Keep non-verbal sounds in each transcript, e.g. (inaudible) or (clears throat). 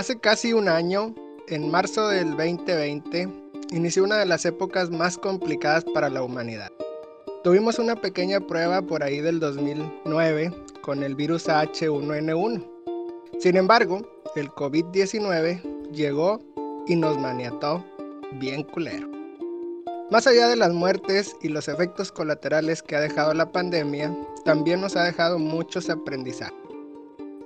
Hace casi un año, en marzo del 2020, inició una de las épocas más complicadas para la humanidad. Tuvimos una pequeña prueba por ahí del 2009 con el virus H1N1. Sin embargo, el COVID-19 llegó y nos maniató bien culero. Más allá de las muertes y los efectos colaterales que ha dejado la pandemia, también nos ha dejado muchos aprendizajes.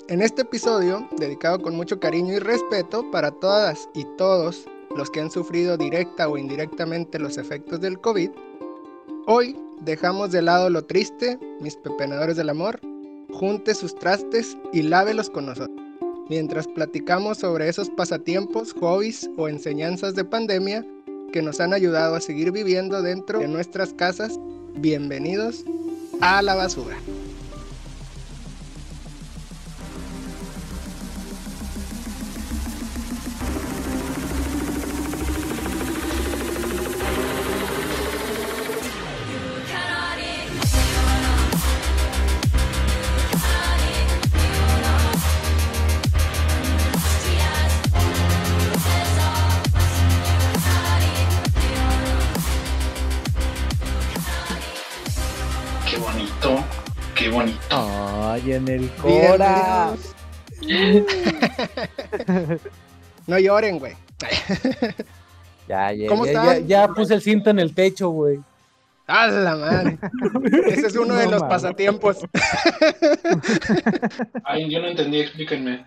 En este episodio, dedicado con mucho cariño y respeto para todas y todos los que han sufrido directa o indirectamente los efectos del COVID, hoy dejamos de lado lo triste, mis pepenadores del amor, junte sus trastes y lávelos con nosotros. Mientras platicamos sobre esos pasatiempos, hobbies o enseñanzas de pandemia que nos han ayudado a seguir viviendo dentro de nuestras casas, bienvenidos a la basura. No lloren, güey. (laughs) Ya, ya, ¿Cómo ya, están? ya, ya puse el cinto en el techo, güey. ¡A la madre! Ese es uno de los pasatiempos. (laughs) Ay, yo no entendí, explíquenme.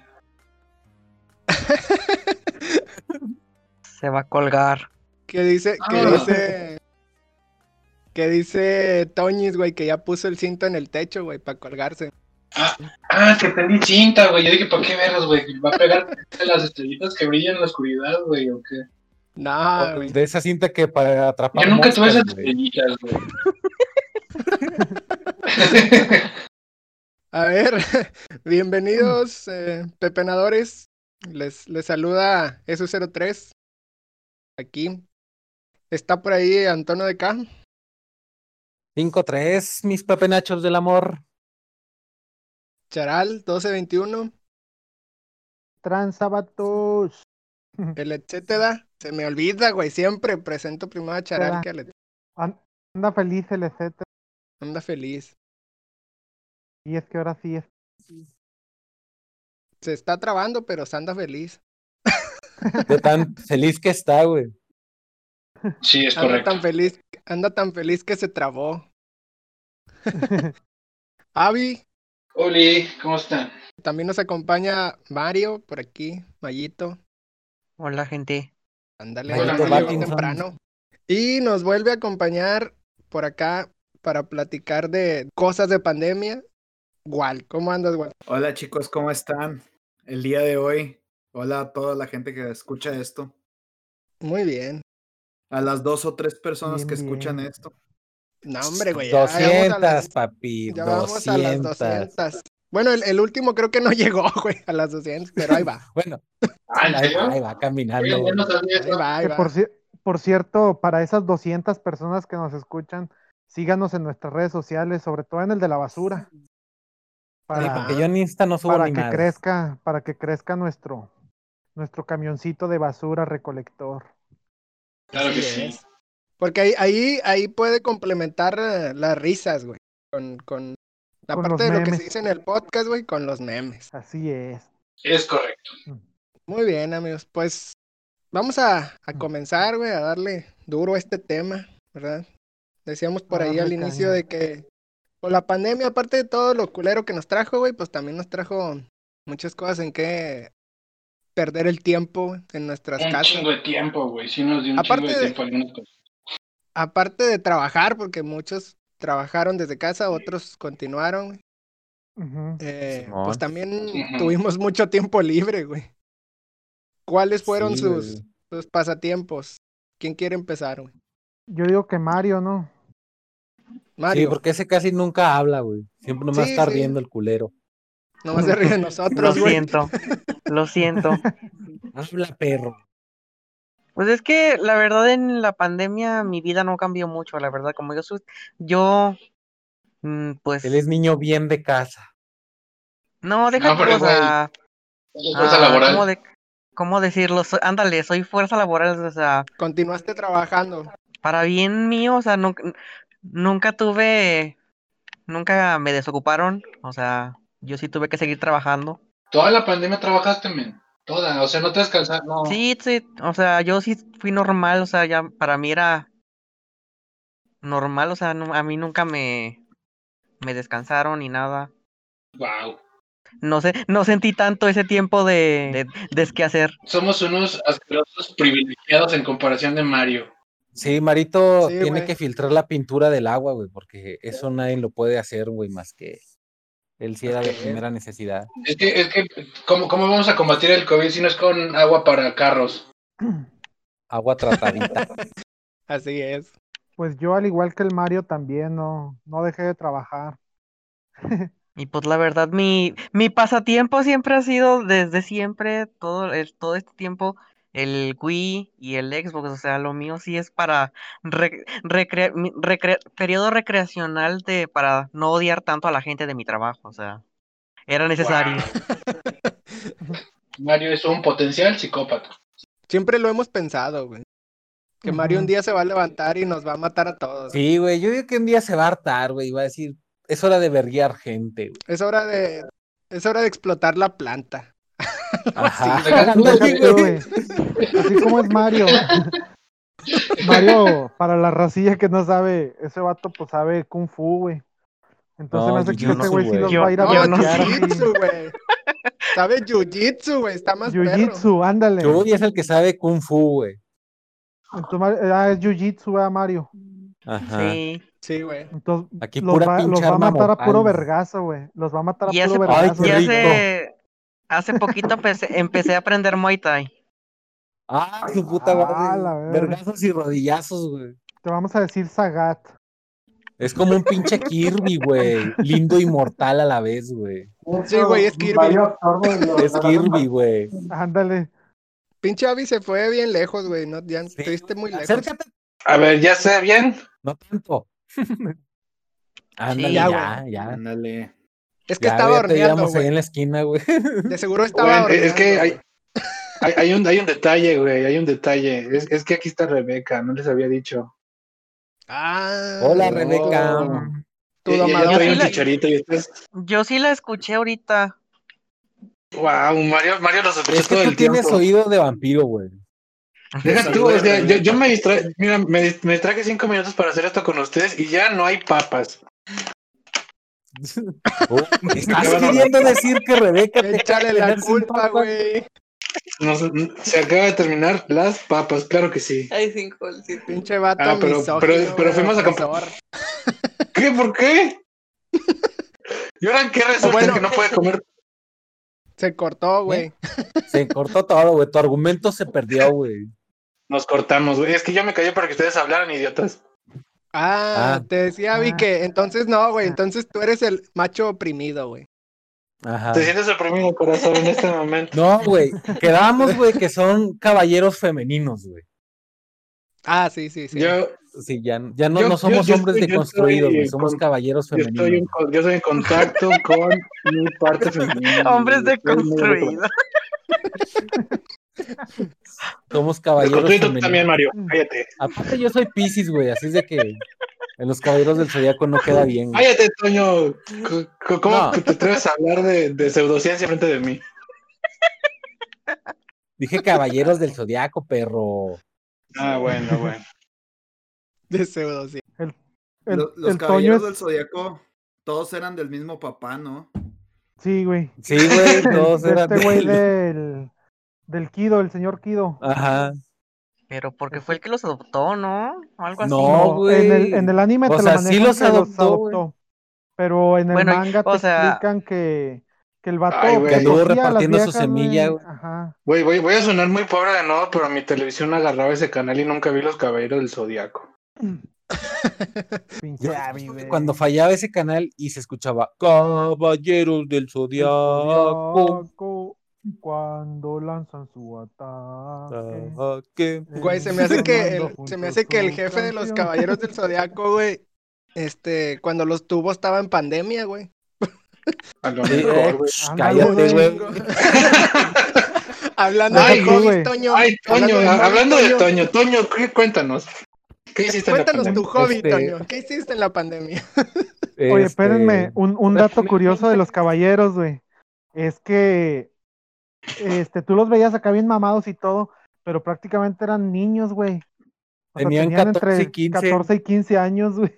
(laughs) Se va a colgar. Que dice, que Ah. dice, que dice Toñis, güey, que ya puso el cinto en el techo, güey, para colgarse. Ah, que prendí cinta, güey. Yo dije, ¿para qué vergas, güey? ¿Va a pegar (laughs) las estrellitas que brillan en la oscuridad, güey? ¿O qué? No, güey. De esa cinta que para atrapar. Yo nunca tuve esas estrellitas, güey. (laughs) A ver, (laughs) bienvenidos, eh, pepenadores. Les, les saluda ESU03. Aquí. Está por ahí Antonio de K. 5-3, mis pepenachos del amor. Charal 1221. Transabatos. (laughs) El etcétera. Se me olvida, güey. Siempre presento primero a Charal Etcétera. que al et- An- Anda feliz el etcétera. Anda feliz. Y es que ahora sí es. Se está trabando, pero se anda feliz. (laughs) De tan feliz que está, güey. Sí, es Anda correcto. tan feliz, anda tan feliz que se trabó. (laughs) Avi, Oli, ¿cómo están? también nos acompaña Mario por aquí, Mayito. Hola, gente. Ándale, temprano. Y nos vuelve a acompañar por acá para platicar de cosas de pandemia. Igual, ¿cómo andas, Wal? Hola chicos, ¿cómo están? El día de hoy, hola a toda la gente que escucha esto, Muy bien. a las dos o tres personas Bien, que escuchan bien. esto. No, hombre, güey. ya- ya vamos a 200, las- papi. Ya vamos a las 200. 200. Bueno, el, el último creo que no (laughs) llegó, güey, a las 200, pero ahí va. (laughs) Bueno, Ah, ¿en ahí va, ahí va caminando. Oye, ya no sabía Ahí va, ahí va. por, cier- por cierto, para esas 200 personas que nos escuchan, síganos en nuestras redes sociales, sobre todo en el de la basura. Sí, Para, porque yo en Insta no subo para ni que crezca, para que crezca nuestro, nuestro camioncito de basura recolector. Claro que sí. Porque ahí, ahí, ahí puede complementar eh, las risas, güey. Con, con, Con aparte los de lo que se dice en el podcast, güey, con los memes. Así es. Es correcto. Muy bien, amigos. Pues vamos a, a Mm. comenzar, güey, a darle duro a este tema, ¿verdad? Decíamos por ahí al inicio caña. de que por la pandemia, aparte de todo lo culero que nos trajo, güey, pues también nos trajo muchas cosas en que perder el tiempo en nuestras Un casas. chingo de tiempo, güey. Sí nos dio un Aparte chingo de de- tiempo algunas cosas. Aparte de trabajar, porque muchos trabajaron desde casa, otros continuaron. Eh, pues también tuvimos mucho tiempo libre, güey. ¿Cuáles fueron Sí, sus, pasatiempos? ¿Quién quiere empezar, güey? Yo digo que Mario, ¿no? Mario, Sí, porque ese casi nunca habla, güey. Siempre nomás Sí, está sí. riendo el culero. nomás se ríe de Lo nosotros, güey. siento. Lo siento. (laughs) Habla, perro. Pues es que la verdad en la pandemia mi vida no cambió mucho, la verdad. Como yo soy, yo, pues, Él es niño bien de casa. no, deja No, pero o sea, Es fuerza ah, laboral. ¿cómo de- ¿cómo decirlo? Soy- ándale, soy fuerza laboral, o sea, Continuaste trabajando. para bien mío, o sea, nunca, nunca tuve, nunca me desocuparon, o sea, yo sí tuve que seguir trabajando. Toda la pandemia trabajaste, men. Toda. O sea, no te descansas. No. Sí, sí, o sea, yo sí fui normal, o sea, ya para mí era normal, o sea, no- a mí nunca me, me descansaron ni nada. Wow. No sé, no sentí tanto ese tiempo de, de, de qué hacer. Somos unos asquerosos privilegiados en comparación de Mario. Sí, Marito Sí, tiene que filtrar la pintura del agua, güey, porque eso nadie lo puede hacer, güey, más que él sí era de primera necesidad. Es que, es que, ¿cómo, ¿cómo vamos a combatir el COVID si no es con agua para carros? (clears throat) Agua tratadita. (laughs) Así es. Pues yo, al igual que el Mario, también no, no dejé de trabajar. Y pues la verdad, mi, mi pasatiempo siempre ha sido desde siempre, todo, todo este tiempo, el Wii y el Xbox. O sea, lo mío sí es para re- recre- mi- recre- periodo recreacional de, para no odiar tanto a la gente de mi trabajo. O sea, era necesario. (laughs) Mario es un potencial psicópata. Siempre lo hemos pensado, güey. Que Mario un día se va a levantar y nos va a matar a todos. Sí, güey, yo digo que un día se va a hartar, güey, y va a decir, es hora de verguiar gente, güey. Es hora de. Es hora de explotar la planta. Ajá. (laughs) Así como es Mario. (laughs) Mario, para la racilla que no sabe, ese vato pues sabe Kung Fu, güey. Entonces No, me hace que ese güey sí los Yo- va a ir a No, no jiu-jitsu, güey. Sabe jiu-jitsu, güey. Está más. Jiu-jitsu, ándale. Chuy es el que sabe Kung Fu, güey. Entonces, Mar- ah, es Jiu-Jitsu, ¿verdad, Mario? Ajá. Sí. Sí, güey. Entonces Aquí los pura va, los va a matar a puro vergazo, güey. Los va a matar a puro po- Ay, vergazo. qué rico. Hace, poquito empecé, empecé a aprender Muay Thai. Ah, su puta Ah, madre. la verga. Vergazos y rodillazos, güey. Te vamos a decir Sagat. Es como un pinche (laughs) Kirby, güey. Lindo y mortal a la vez, güey. Sí, güey, es Kirby. (laughs) Es Kirby, güey. Ándale. Pinche Abby se fue bien lejos, güey. No, ya estuviste muy lejos. Acércate. A ver, ya sé bien. No tanto. (laughs) Ándale, Sí, ya, ya, ya. Ándale. Es que Ya, estaba horneando, veíamos ahí güey. en la esquina, güey. De seguro estaba Güey, es que hay, hay, hay un, hay un detalle, güey. Hay un detalle. Es, es que aquí está Rebeca. No les había dicho. Ah. Hola, no. Rebeca. Tu Y- y ella domadora. trae un Sí, la- chicharito y ustedes. Yo sí la escuché ahorita. Wow, Mario, Mario los escuchó Es que todo tú el tienes tiempo. oído de vampiro, güey. Deja tú, o sea, yo, yo me distraje, mira, me, me traje cinco minutos para hacer esto con ustedes y ya no hay papas. Oh, ¿Estás queriendo decir que Rebeca te Échale la culpa, güey. Nos- se acaba de terminar las papas, claro que sí. Ay, sin. Pinche vato Ah, pero- misógino, pero- pero fuimos a comp- opresor. ¿Qué? ¿Por qué? (laughs) ¿Y ahora qué resulta Bueno. que no puede comer? Se cortó, güey. Se cortó todo, güey. Tu argumento se perdió, güey. Nos cortamos, güey. Es que yo me callé para que ustedes hablaran, idiotas. Ah, Ah. te decía Ah. que entonces no, güey. Entonces tú eres el macho oprimido, güey. Ajá. Te sientes oprimido, corazón, en este momento. No, güey. Quedamos, güey, que son caballeros femeninos, güey. Ah, sí, sí, sí. Yo, Sí, ya, ya no, Yo- no somos yo hombres yo deconstruidos, estoy güey. Somos con- caballeros yo, estoy en, femeninos. yo estoy en contacto con mi parte (laughs) femenina. Hombres deconstruidos. (laughs) Somos caballeros tú también, Mario. Cállate. Aparte, yo soy Piscis, güey. Así es de que en los caballeros del zodiaco no queda (laughs) bien. güey. Cállate, Toño. ¿Cómo No. te atreves a hablar de, de pseudociencia frente de mí? Dije caballeros del zodiaco, perro. Ah, bueno, bueno. De pseudo, sí. El, Lo- los el caballeros del zodiaco, todos eran del mismo papá, ¿no? Sí, güey. Sí, güey. Todos De eran este güey del- del. Kido, el señor Kido. Ajá. Pero porque fue el que los adoptó, ¿no? O algo así. No, güey. En el, en el anime O te sea, lo sí los adoptó, güey. Pero en el Bueno, manga te sea- explican que, que el vato Ay, güey. que anduvo repartiendo su semilla, güey. güey. Ajá. Voy, a sonar muy pobre de nuevo, pero mi televisión agarraba ese canal y nunca vi los caballeros del zodiaco. Güey. Cuando fallaba ese canal y se escuchaba Caballeros del El Zodiaco. Cuando lanzan su ataque. Güey, se me hace que el, se me hace que el jefe de los caballeros del zodiaco, güey, este, cuando los tuvo estaba en pandemia, güey. A lo mejor, eh, güey. cállate, güey. Hablando Ay, de güey. hobbies, Toño. Ay, Toño, hablando de Toño, Toño, ¿qué- cuéntanos. ¿Qué hiciste en la Cuéntanos tu pandemia? hobby, Este- Toño. ¿Qué hiciste en la pandemia? Oye, Este, espérenme, un, un (laughs) dato curioso de los caballeros, güey. Es que este, tú los veías acá bien mamados y todo, pero prácticamente eran niños, güey. O sea, Tenían 14 y 15. 14 y 15 años, güey.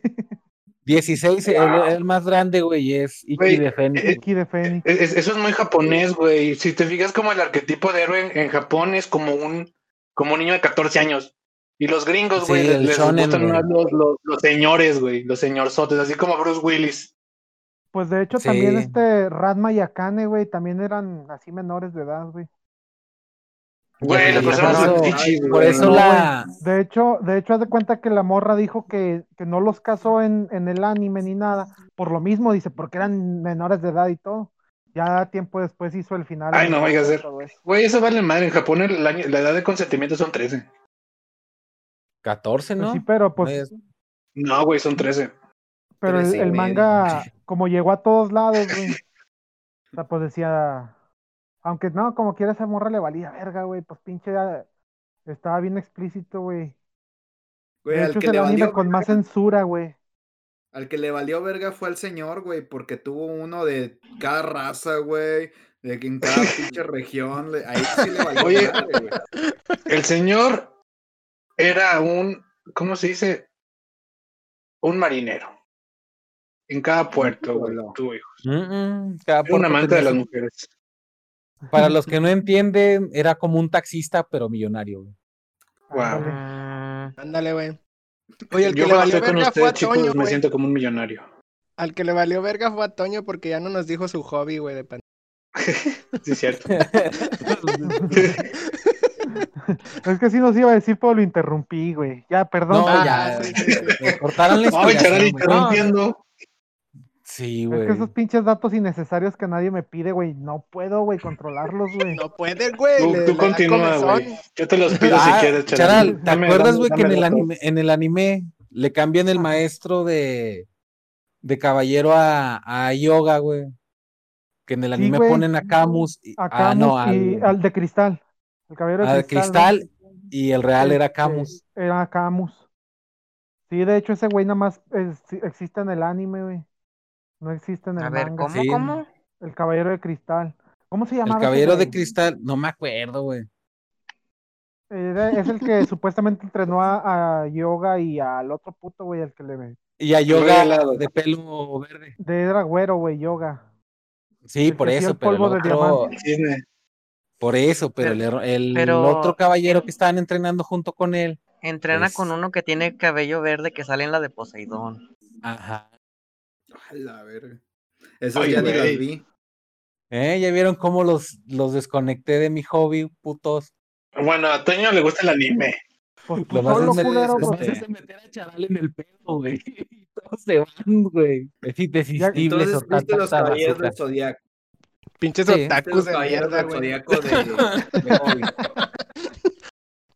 16, el, el más grande, güey, es Iki Güey, de Fénix. eh, Iki de Fénix. Es- es- eso es muy japonés, güey. Si te fijas como el arquetipo de héroe en, en Japón es como un, como un niño de 14 años. Y los gringos, güey, Sí, les, les shonen, gustan güey. más los, los, los señores, güey, los señorzotes, así como Bruce Willis. Pues de hecho Sí. también este Radma y Akane, güey, también eran así menores de edad, güey. Güey, las por personas eso- Por eso No, la. De hecho, de hecho, haz de cuenta que la morra dijo que, que no los casó en, en el anime ni nada. Por lo mismo, dice, porque eran menores de edad y todo. Ya tiempo después hizo el final. Ay, no vaya a ser. Güey, eso vale madre. En Japón el año- la edad de consentimiento son 13. 14, Pues ¿no? sí, pero pues, Es- No, güey, son 13. Pero el, manga, (laughs) como llegó a todos lados, güey. O sea, pues decía, aunque no, como quiera esa morra le valía verga, güey, pues pinche, ah, estaba bien explícito, güey. Güey, De al hecho, que es el le anime valió con más censura, güey. Al que le valió verga fue al señor, güey, porque tuvo uno de cada raza, güey, de que en cada (laughs) pinche región, le- ahí sí le valió Oye. madre, güey. El señor era un, ¿cómo se dice? Un marinero. En cada puerto, güey, tuvo hijos. Mm, mm, cada Era un puerto amante de las mujeres. Para los que no entienden, era como un taxista, pero millonario. güey. Wow. Ándale. Mm, Ándale, güey. Oye, el que Yo le valió verga fue a ustedes, chicos, Toño, me siento como un millonario. Al que le valió verga fue a Toño porque ya no nos dijo su hobby, güey, de pan. (laughs) Sí, es cierto. Es que sí nos iba a decir, pero lo interrumpí, güey. Ya, perdón. No, Ah, ya. sí, sí, sí. me cortaron la güey. No, interrumpiendo. Sí, Es güey. que esos pinches datos innecesarios que nadie me pide, güey. No puedo, güey, controlarlos, güey. No puede, güey. Tú, tú continúa, güey. Yo te los pido si Ah, quieres, Charal. ¿te Dame- acuerdas, güey, que en el, anime, en el anime le cambian el maestro de, de caballero a, a yoga, güey? Que en el anime ponen a Camus. y- A ah, no, al, y al de cristal. El caballero de al cristal. y el real era Este, Camus. Era Camus. Sí, de hecho, ese güey nada más es- existe en el anime, güey. No existe en el a ver, manga. ¿cómo, Sí. cómo? El caballero de cristal. ¿Cómo se El llamaba? ese caballero de cristal, no me acuerdo, güey. Era- es el que (laughs) supuestamente entrenó a, a Yoga y al otro puto, güey, el que le. Y a yoga de pelo verde. De era güero, güey, Yoga. Sí, El por eso, el pero el otro, por eso, pero, Pero- el, el pero- otro caballero que estaban entrenando junto con él, Entrena con uno que tiene cabello verde que sale en la de Poseidón. ajá. A la verga. Ay, ya ni las vi. ¿Eh? ¿Ya vieron cómo los, los desconecté de mi hobby, putos? Bueno, a Toño le gusta el anime. Pues tú Lo más es, culero, lo pues, más es meter a charal en el pedo, güey. (laughs) Y todos se van, güey. Es indesistible Entonces viste los caballeros del zodiaco. Pinches Sí. Otakus los de caballeros mierda, del güey. zodiaco de, de (laughs) Hobby.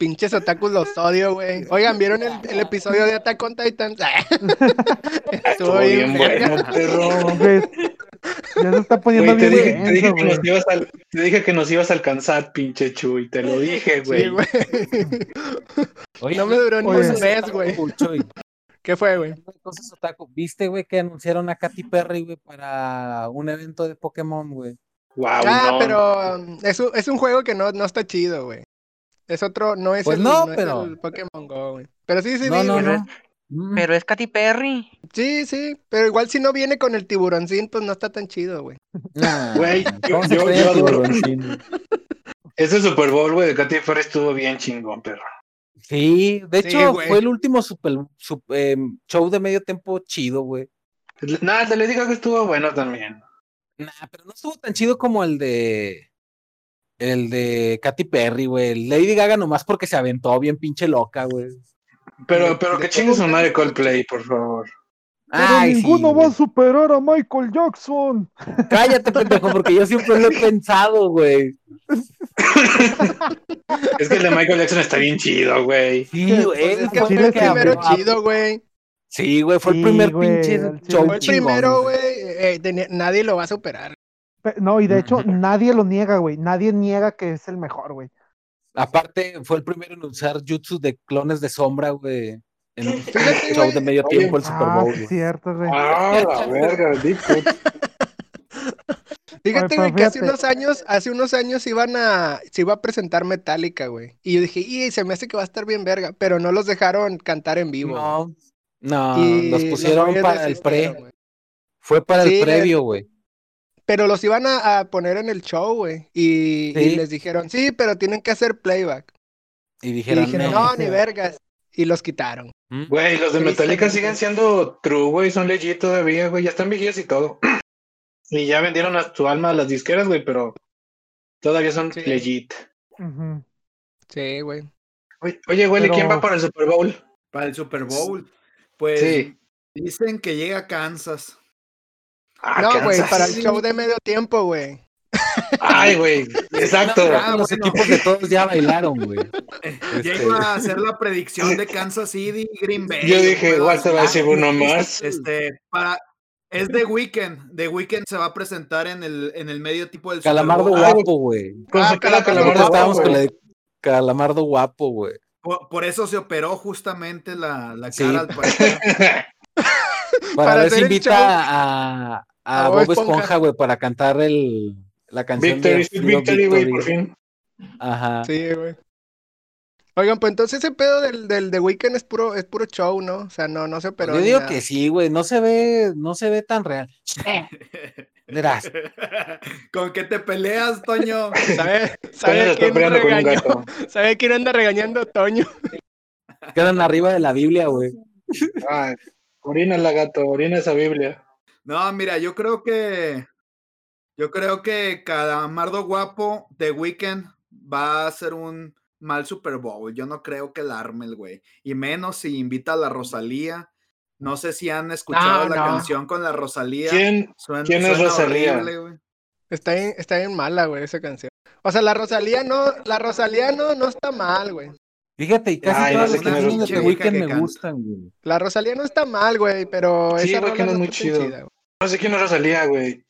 Pinches otakus los odio, güey. Oigan, ¿vieron el, el episodio de Attack on Titan? (laughs) Estuvo bien bueno, perro. Ya se está poniendo Güey, te, bien dije, te, dije que nos ibas a, te dije que nos ibas a alcanzar, pinche Chuy. Te lo dije, güey. Sí, güey. No me duró ni un mes, güey. ¿Qué fue, güey? cosas otaku. ¿Viste, güey, que anunciaron a Katy Perry, güey, para un evento de Pokémon, güey? Wow, Ah, no. pero um, es un, es un juego que no, no está chido, güey. Es otro, no es, Pues el, no, es pero- el Pokémon Go, güey. Pero sí, sí, no, vi, no, güey. no. Mm. Pero es Katy Perry. Sí, sí, pero igual si no viene con el tiburoncín, pues no está tan chido, güey. Nah, Güey, ¿cómo se yo- yo el adoro- tiburoncín? Ese Super Bowl, güey, de Katy Perry estuvo bien chingón, perro. Sí, de Sí, hecho, güey. fue el último super, sup- em, show de medio tiempo chido, güey. Nada, te le digo que estuvo bueno también. Nah, pero no estuvo tan chido como el de. El de Katy Perry, güey. Lady Gaga nomás porque se aventó bien pinche loca, güey. Pero, pero que chingue su madre Coldplay, por favor. Pero Ay, sí, ninguno va a superar a Michael Jackson. Cállate, pendejo, porque yo siempre lo he pensado, güey. Es que el de Michael Jackson está bien chido, güey. Sí, güey. es que fue fue el que primero chido, güey. Sí, güey, fue el primer güey, pinche show Fue el primero, güey. eh, nadie lo va a superar. No, y de hecho nadie lo niega, güey. Nadie niega que es el mejor, güey. Aparte, fue el primero en usar jutsu de clones de sombra, güey. En un (laughs) show de medio tiempo, el Super Ah, Bowl. güey. cierto, güey. Ah, la verga. Fíjate, güey, que hace unos años, hace unos años iban a, se iba a presentar Metallica, güey. Y yo dije, y se me hace que va a estar bien verga, pero no los dejaron cantar en vivo. No, no, Y los pusieron para el pre. güey. Fue para Sí, el previo, güey. Pero los iban a, a poner en el show, güey. Y, les dijeron, sí, pero tienen que hacer playback. Y Y dijeron, "No". no, ni vergas. Y los quitaron. ¿Mm? Güey, los de Metallica siguen siendo true, güey, son legit todavía, güey, ya están viejitos y todo. (clears throat) Y ya vendieron a su alma a las disqueras, güey, pero todavía son Sí. legit. Sí, güey. Oye, güey, ¿y Pero- quién va para el Super Bowl? Para el Super Bowl. Pues Sí. dicen que llega a Kansas. Ah, no, güey, para el show de medio tiempo, güey. Ay, güey, (laughs) exacto. Ah, los bueno. equipos de todos ya bailaron, güey. Ya Este- iba a hacer la predicción de Kansas City y Green Bay. Yo dije, igual se va a decir uno más. Este, para. Es de Weekend. The Weekend se va a presentar en el, en el medio tipo del Super Calamardo Bowl. guapo, güey. Con Ah, su cara Calamardo guapo, con la de Calamardo guapo, güey. Por, por eso se operó justamente la, la Sí. cara al parecer. (laughs) Para, Para ver si invita a, a A Bob Bob Esponja. Güey, para cantar el, la canción Victory, de Victory, güey, por fin. Ajá. Sí, güey. Oigan, pues entonces ese pedo del, del The Weeknd es puro, es puro show, ¿no? O sea, no, no se operó Yo digo nada. que sí, güey. No se ve, no se ve tan real. Verás. (laughs) ¿Con qué te peleas, Toño? (laughs) ¿Sabe, sabe quién regañó? (laughs) ¿Sabe quién anda regañando a Toño? Quedan arriba de la Biblia, güey. Ay, orina la gato, orina esa Biblia. No, mira, yo creo que. Yo creo que Calamardo Guapo de Weekend va a ser un mal Super Bowl. Yo no creo que la arme el güey. Y menos si invita a la Rosalía. No sé si han escuchado No, la no. canción con la Rosalía. ¿Quién? Suena- quién es Rosalía? horrible, güey. Está bien, está bien mala, güey, esa canción. O sea, la Rosalía no, la Rosalía no, no está mal, güey. Fíjate, y casi Ay, no todas sé las quién es canciones de. The Weeknd me canta. gustan, güey. La Rosalía no está mal, güey, pero Sí, esa güey, que no es muy chido. chida, güey. No sé quién es Rosalía, güey.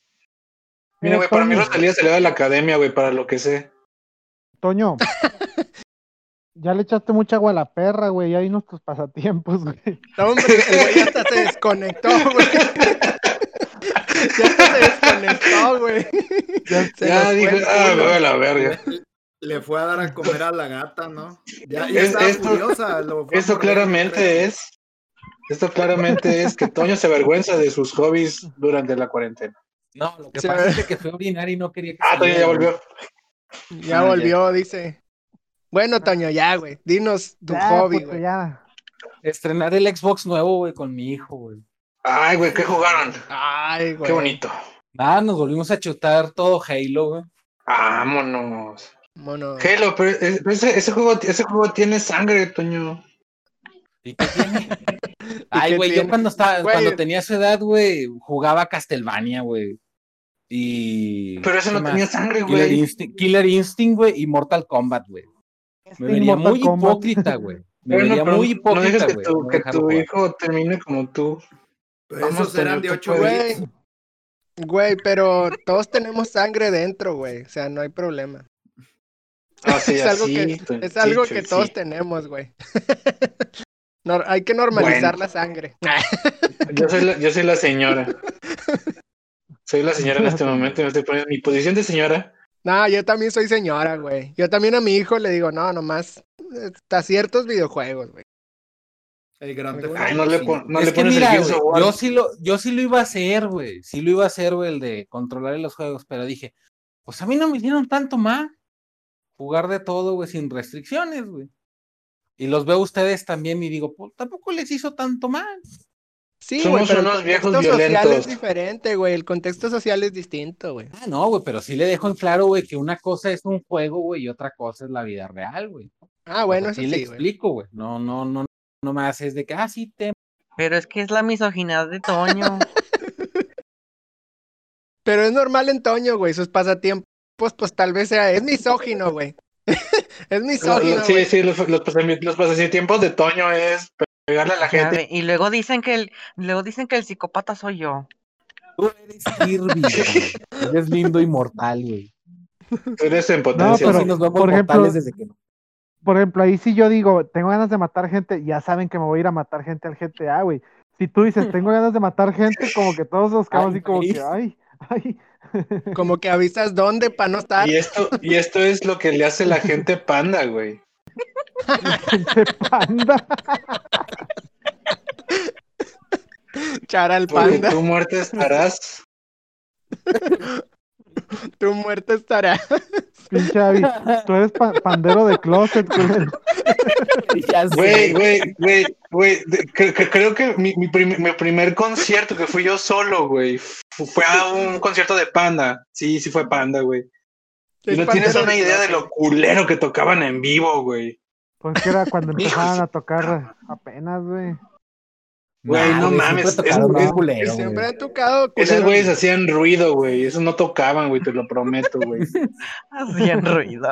Mira, güey, para mí. Rosalía se le da a la academia, güey, para lo que sé. Toño. (laughs) ya le echaste mucha agua a la perra, güey. Ya vino tus pasatiempos, güey. No, hombre, el güey hasta se desconectó, (laughs) güey. ya hasta se desconectó, güey. Ya- Se ya el ah, a la verga. Le fue a dar a comer a la gata, ¿no? Ya, ya Es- esto- furiosa. lo Esto claramente es. Esto claramente es que Toño se avergüenza de sus hobbies durante la cuarentena. No, lo que Sí, pasa es que fue a orinar y no quería que Ah, Toño ya volvió. Ya Ah, volvió, dice. Bueno, Toño, ya, güey. Dinos tu ya, hobby, güey. ya. Estrenar el Xbox nuevo, güey, con mi hijo, güey. Ay, güey, ¿qué jugaron? Ay, güey. Qué bonito. Ah, nos volvimos a chutar todo Halo, güey. Vámonos. Mono. Halo, pero, eh, ese, ese juego, ese juego tiene sangre, Toño. ¿Y qué tiene? (laughs) Ay, güey, yo cuando estaba, Güey. cuando tenía su edad, güey, jugaba Castlevania, güey. Y. Pero ese ¿qué no más? tenía sangre, Killer güey. Killer Instinct, güey, y Mortal Kombat, güey. Me Este vería Mortal muy Kombat. hipócrita, güey. Me Bueno, vería pero muy no hipócrita, dejes que güey. tu, no que dejarlo tu jugar. hijo termine como tú. Pero Vamos, esos eran Toño, de tú 8 puedes. bits. Güey, güey, pero todos tenemos sangre dentro, güey. O sea, no hay problema. (laughs) Ah, sí, es algo así, que, Toño, es algo que todos sí. tenemos, güey. (laughs) Hay que normalizar Bueno. la sangre. (laughs) Yo soy la, yo soy la señora. Soy la señora en este momento y me estoy poniendo en mi posición de señora. No, yo también soy señora, güey. Yo también a mi hijo le digo, no, nomás hasta ciertos videojuegos, güey. El Gran Ay, no le, pon- no le pones mira, el War. yo sí lo, yo sí lo iba a hacer, güey. Sí lo iba a hacer, güey, el de controlar los juegos, pero dije, pues a mí no me hicieron tanto más. Jugar de todo, güey, sin restricciones, güey. Y los veo a ustedes también y digo, pues tampoco les hizo tanto mal. Sí, Somos güey, pero el unos viejos contexto social es violentos. diferente, güey. El contexto social es distinto, güey. Ah, no, güey, pero sí le dejo en claro, güey, que una cosa es un juego, güey, y otra cosa es la vida real, güey. Ah, O bueno, sea, eso sí le explico, güey. No, no, no, no me haces de que, ah, sí, te Pero es que es la misoginidad de Toño. (laughs) Pero es normal en Toño, güey. Sus pasatiempos, pues tal vez sea. Es misógino, güey. (laughs) es misógino, sí, sí, los, los, pasami- los pasatiempos de Toño es pegarle a la gente. Y luego dicen que el, luego dicen que el psicópata soy yo. Tú eres Kirby. (laughs) Eres lindo y mortal, güey. Tú eres en No, potencia. pero, Sí, nos vemos por ejemplo, desde que no. Por ejemplo, ahí sí yo digo, tengo ganas de matar gente, ya saben que me voy a ir a matar gente al GTA, güey. Si tú dices, tengo ganas de matar gente, como que todos nos quedamos Ay, así como que, ay, ay. Como que avisas dónde para no estar. Y esto, y esto es lo que le hace la gente panda, güey. Gente panda. Charal Porque panda, tú muerto estarás. tu muerte estará. Pinche Abby, tú eres pa- pandero de closet, culero. (laughs) Ya sé. Güey, güey, güey, güey. cre- Creo que mi, mi prim- mi primer concierto que fui yo solo, güey, fue a un concierto de panda. Sí, sí fue panda, güey. Y no tienes una de idea de lo culero que tocaban en vivo, güey. Pues que era cuando (laughs) empezaban a tocar apenas, güey. Güey, no mames, tocaron es- bien es- culero, Siempre güey. han tocado Esos güeyes hacían ruido, güey. Esos no tocaban, güey, te lo prometo, güey. (laughs) Hacían ruido.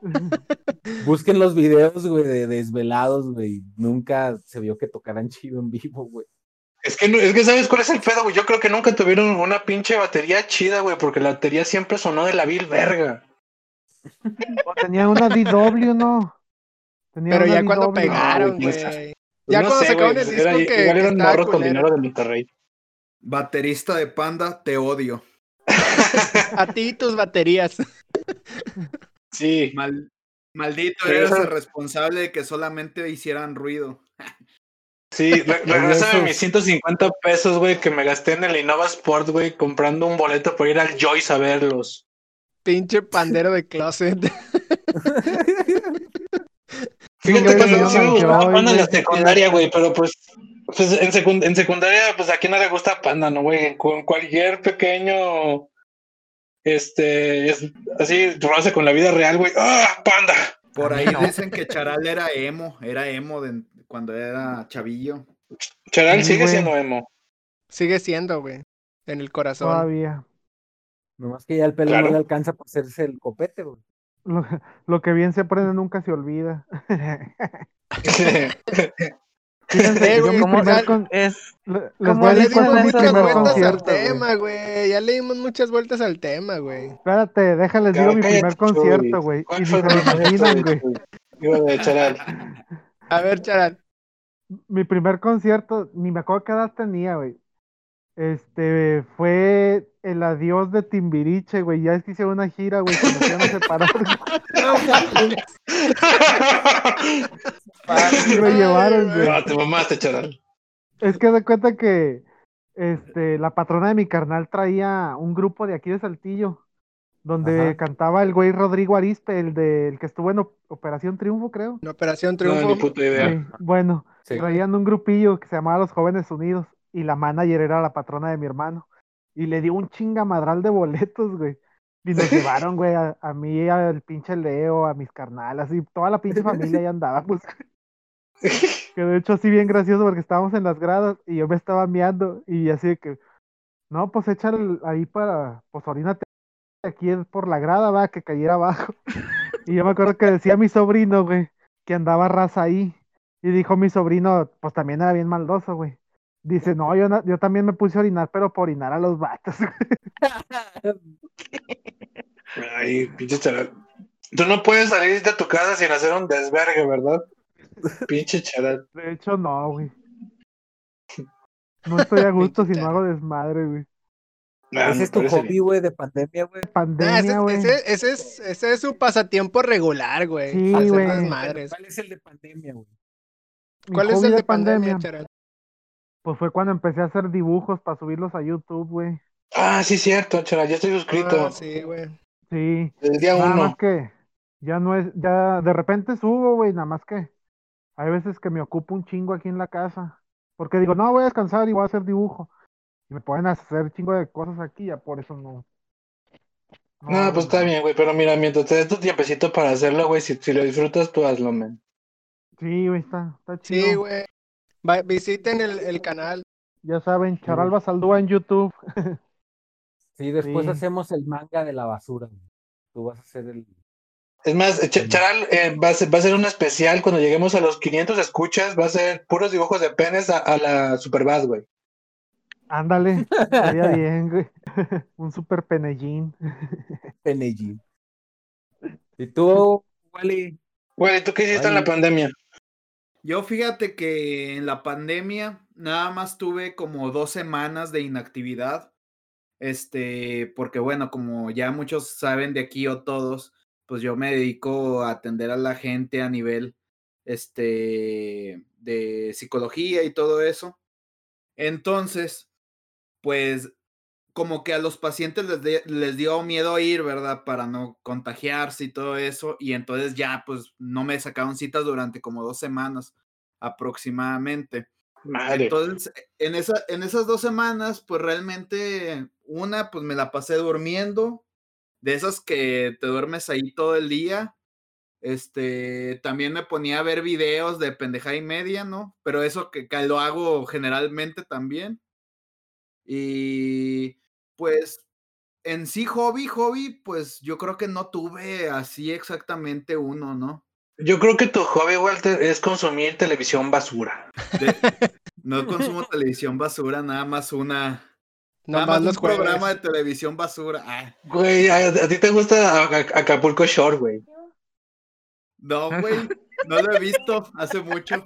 (laughs) Busquen los videos, güey, de desvelados, güey. Nunca se vio que tocaran chido en vivo, güey. Es que, no- es que ¿sabes cuál es el pedo, güey? Yo creo que nunca tuvieron una pinche batería chida, güey, porque la batería siempre sonó de la vil verga. O Tenían una DW, ¿no? Pero una ya cuando pegaron, güey, güey. Ya no cuando sacaron el era- disco que, igual que eran estaba morros con dinero de Monterrey. Baterista de Panda, te odio. (laughs) A ti y tus baterías. Sí, Mal- maldito, eres el responsable de que solamente hicieran ruido. Sí, re- (laughs) regrésame eso- mis 150 pesos, güey, que me gasté en el Innova Sport, güey, comprando un boleto para ir al Joyce a verlos. Pinche pandero de closet. (laughs) Fíjate que sí me no gustaba Panda en la secundaria, güey, pero pues, pues en, secund- en secundaria, pues a quién no le gusta Panda, ¿no, güey? Con cualquier pequeño, este, es así, roce con la vida real, güey. ¡Ah, Panda! Por ahí (laughs) No. dicen que Charal era emo, era emo de- cuando era chavillo. Charal Sí, sigue güey. siendo emo. Sigue siendo, güey. En el corazón. Todavía. Nomás que ya el pelo Claro. no le alcanza para hacerse el copete, güey. Lo, lo que bien se aprende nunca se olvida. (laughs) Fíjense yo güey, mi ¿cómo primer ya- con- Es le- les ¿Cómo voy a Ya le decir cuál dimos fue mi dicen muchas vueltas al tema, güey. Ya le dimos muchas vueltas al tema, güey. Espérate, déjales digo mi primer concierto, güey. Y ¿Cuál ni se lo primer imaginan, concierto, güey. Digo, de Charal. A ver, Charal. Mi primer concierto, ni me acuerdo qué edad tenía, güey. Este, fue el adiós de Timbiriche, güey. Ya es que hice una gira, güey, cuando se iban a separar. Y me llevaron, güey. Ah, te mamaste, Charal. Es que de cuenta que este, la patrona de mi carnal traía un grupo de aquí de Saltillo, donde Ajá. cantaba el güey Rodrigo Arispe, el de, el que estuvo en Op- Operación Triunfo, creo. En Operación No, Triunfo. ni puta idea. Sí, bueno, Sí. traían un grupillo que se llamaba Los Jóvenes Unidos y la manager era la patrona de mi hermano. Y le dio un chingamadral de boletos, güey. Y nos (laughs) llevaron, güey, a, a mí, al pinche Leo, a mis carnalas, y toda la pinche familia ahí andaba, pues. (laughs) Que de hecho así bien gracioso porque estábamos en las gradas y yo me estaba meando y así de que, no, pues échale ahí para, pues orínate aquí por la grada, va, que cayera abajo. (laughs) Y yo me acuerdo que decía mi sobrino, güey, que andaba raza ahí. Y dijo mi sobrino, pues también era bien maldoso, güey. Dice, no, yo, yo también me puse a orinar, pero por orinar a los vatos. (laughs) Ay, pinche Charal. Tú no puedes salir de tu casa sin hacer un desvergue, ¿verdad? Pinche Charal. De hecho, no, güey. No estoy a gusto si no hago desmadre, güey. Ah, Ese es tu hobby, güey, de pandemia, güey. Ah, ese, Pandemia, güey. ese- ese es, ese es su pasatiempo regular, güey. Sí, hacer güey. ¿Cuál es el de pandemia, güey? Mi ¿Cuál es el de pandemia, Charal? Pues fue cuando empecé a hacer dibujos para subirlos a YouTube, güey. Ah, sí, cierto, Charal. Ya estoy suscrito. Ah, sí, güey. Sí. Desde el día Nada uno. más que ya no es, ya de repente subo, güey, nada más que hay veces que me ocupo un chingo aquí en la casa. Porque digo, no, voy a descansar y voy a hacer dibujo. Y me pueden hacer chingo de cosas aquí, ya por eso no. No, pues está bien, güey. Pero mira, mientras te des tu tiempecito para hacerlo, güey, si, si lo disfrutas, tú hazlo, man. Sí, güey, está, está chido. Sí, güey. Va- Visiten el, el canal. Ya saben, Charalba Saldúa en YouTube. (laughs) Sí, después Sí. hacemos el manga de la basura, güey. Tú vas a hacer el. Es más, Ch- Charal eh, va, a ser, va a ser un especial cuando lleguemos a los 500 escuchas. Va a ser puros dibujos de penes a, a la Superbass, güey. Ándale, estaría (laughs) bien, güey. (laughs) Un super penellín. Penellín. ¿Y tú, Wally? Güey, ¿tú qué hiciste en la pandemia? Yo fíjate que en la pandemia nada más tuve como dos semanas de inactividad. Este, porque bueno, como ya muchos saben de aquí o todos, pues yo me dedico a atender a la gente a nivel este de psicología y todo eso. Entonces, pues como que a los pacientes les, de- les dio miedo ir, ¿verdad? Para no contagiarse y todo eso. Y entonces ya, pues no me sacaron citas durante como dos semanas aproximadamente. Madre. Entonces, en, esa, en esas dos semanas, pues realmente una, pues me la pasé durmiendo, de esas que te duermes ahí todo el día. Este, también me ponía a ver videos de pendeja y media, ¿no? Pero eso que, que lo hago generalmente también. Y pues en sí, hobby, hobby, pues yo creo que no tuve así exactamente uno, ¿no? Yo creo que tu hobby, Walter, es consumir televisión basura. De- (laughs) no consumo televisión basura, nada más una. Nada más los un programa de televisión basura. Ah, Güey, a, a ti te gusta Aca- Acapulco Shore, güey. no, (laughs) güey. No lo he visto hace mucho.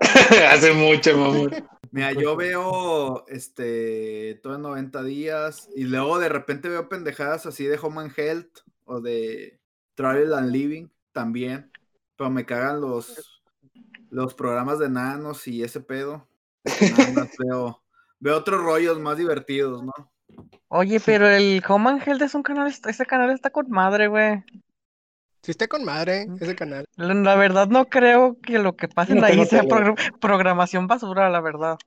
(laughs) Hace mucho, mamón. Mira, yo veo este todo en 90 días y luego de repente veo pendejadas así de Home and Health o de Travel and Living también. Pero me cagan los, los programas de nanos y ese pedo. Nada más (laughs) veo, veo otros rollos más divertidos, ¿no? Oye, pero el Home and Health es un canal, ese canal está con madre, güey. Sí está con madre ese canal. La, la verdad no creo que lo que pasen No ahí sea programación basura, la verdad.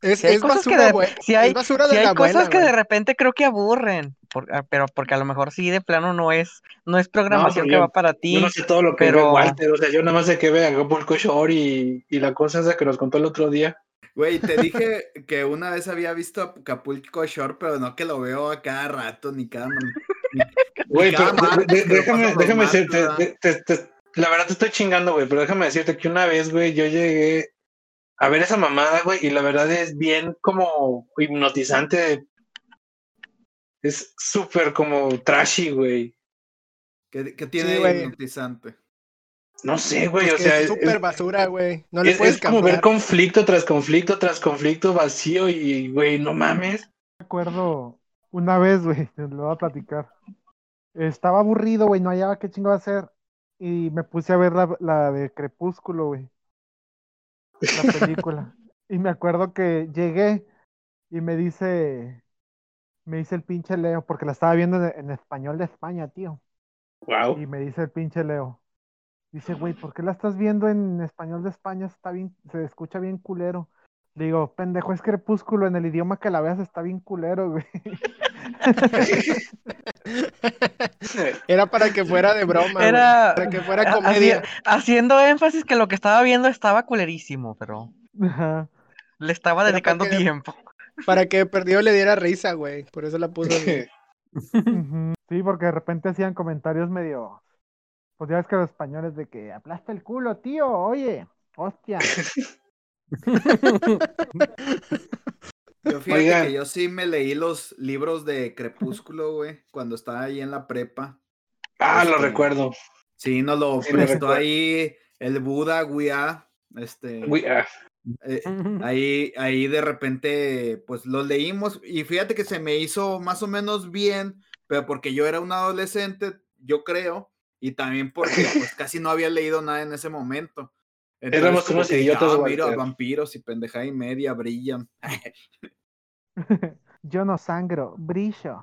Es, Si hay es cosas que basura, de, si hay, es basura si de hay la cosas buena, que de repente creo que aburren, por- ah, pero porque a lo mejor sí de plano no es, no es programación pero que yo- va para Yo ti. no sé todo lo que ve pero- Walter, o sea, yo nada más sé que ve Acapulco Shore y, y la cosa esa que nos contó el otro día. Güey, te dije que una vez había visto Acapulco Shore, pero no que lo veo a cada rato, ni cada... Güey, déjame, déjame decirte, la verdad te estoy chingando, güey, pero déjame decirte que una vez, güey, yo llegué a ver esa mamada, güey, y la verdad es bien como hipnotizante. Es súper como trashy, güey. que, que tiene güey. hipnotizante. No sé, güey, Pues o sea, es súper basura, güey. No le es- puedes es como ver conflicto tras conflicto tras conflicto vacío y, güey, no mames. Me acuerdo una vez, güey, (laughs) lo voy a platicar. Estaba aburrido, güey, no hallaba qué chingo hacer. Y me puse a ver la, la de Crepúsculo, güey. La (laughs) película. y me acuerdo que llegué y me dice, me dice el pinche Leo, porque la estaba viendo en, en español de España, tío. Wow. Y me dice el pinche Leo. Dice, güey, ¿por qué la estás viendo en español de España? Está bien, se escucha bien culero. Digo, pendejo, es crepúsculo, en el idioma que la veas está bien culero, güey. (laughs) Era para que fuera de broma, güey. Era Para que fuera comedia. haci- haciendo énfasis que lo que estaba viendo estaba culerísimo, pero Ajá. le estaba dedicando para que- tiempo. Para que perdido le diera risa, güey. Por eso la puso. (laughs) Sí, porque de repente hacían comentarios medio. Pues ya ves que los españoles de que aplasta el culo, tío, oye, hostia. (laughs) Yo fíjate Oigan. que yo sí me leí los libros de Crepúsculo, güey, cuando estaba ahí en la prepa. ah, lo Este, recuerdo. Sí, nos lo Sí, prestó ahí el Buda, Guía. Este, eh, ahí, ahí de repente, pues los leímos y fíjate que se me hizo más o menos bien, pero porque yo era un adolescente, yo creo, y también porque pues (laughs) casi no había leído nada en ese momento. Éramos como unos idiotas, "Ah, mira, Walter". vampiros y pendeja y media brillan. (laughs) Yo no sangro, brillo.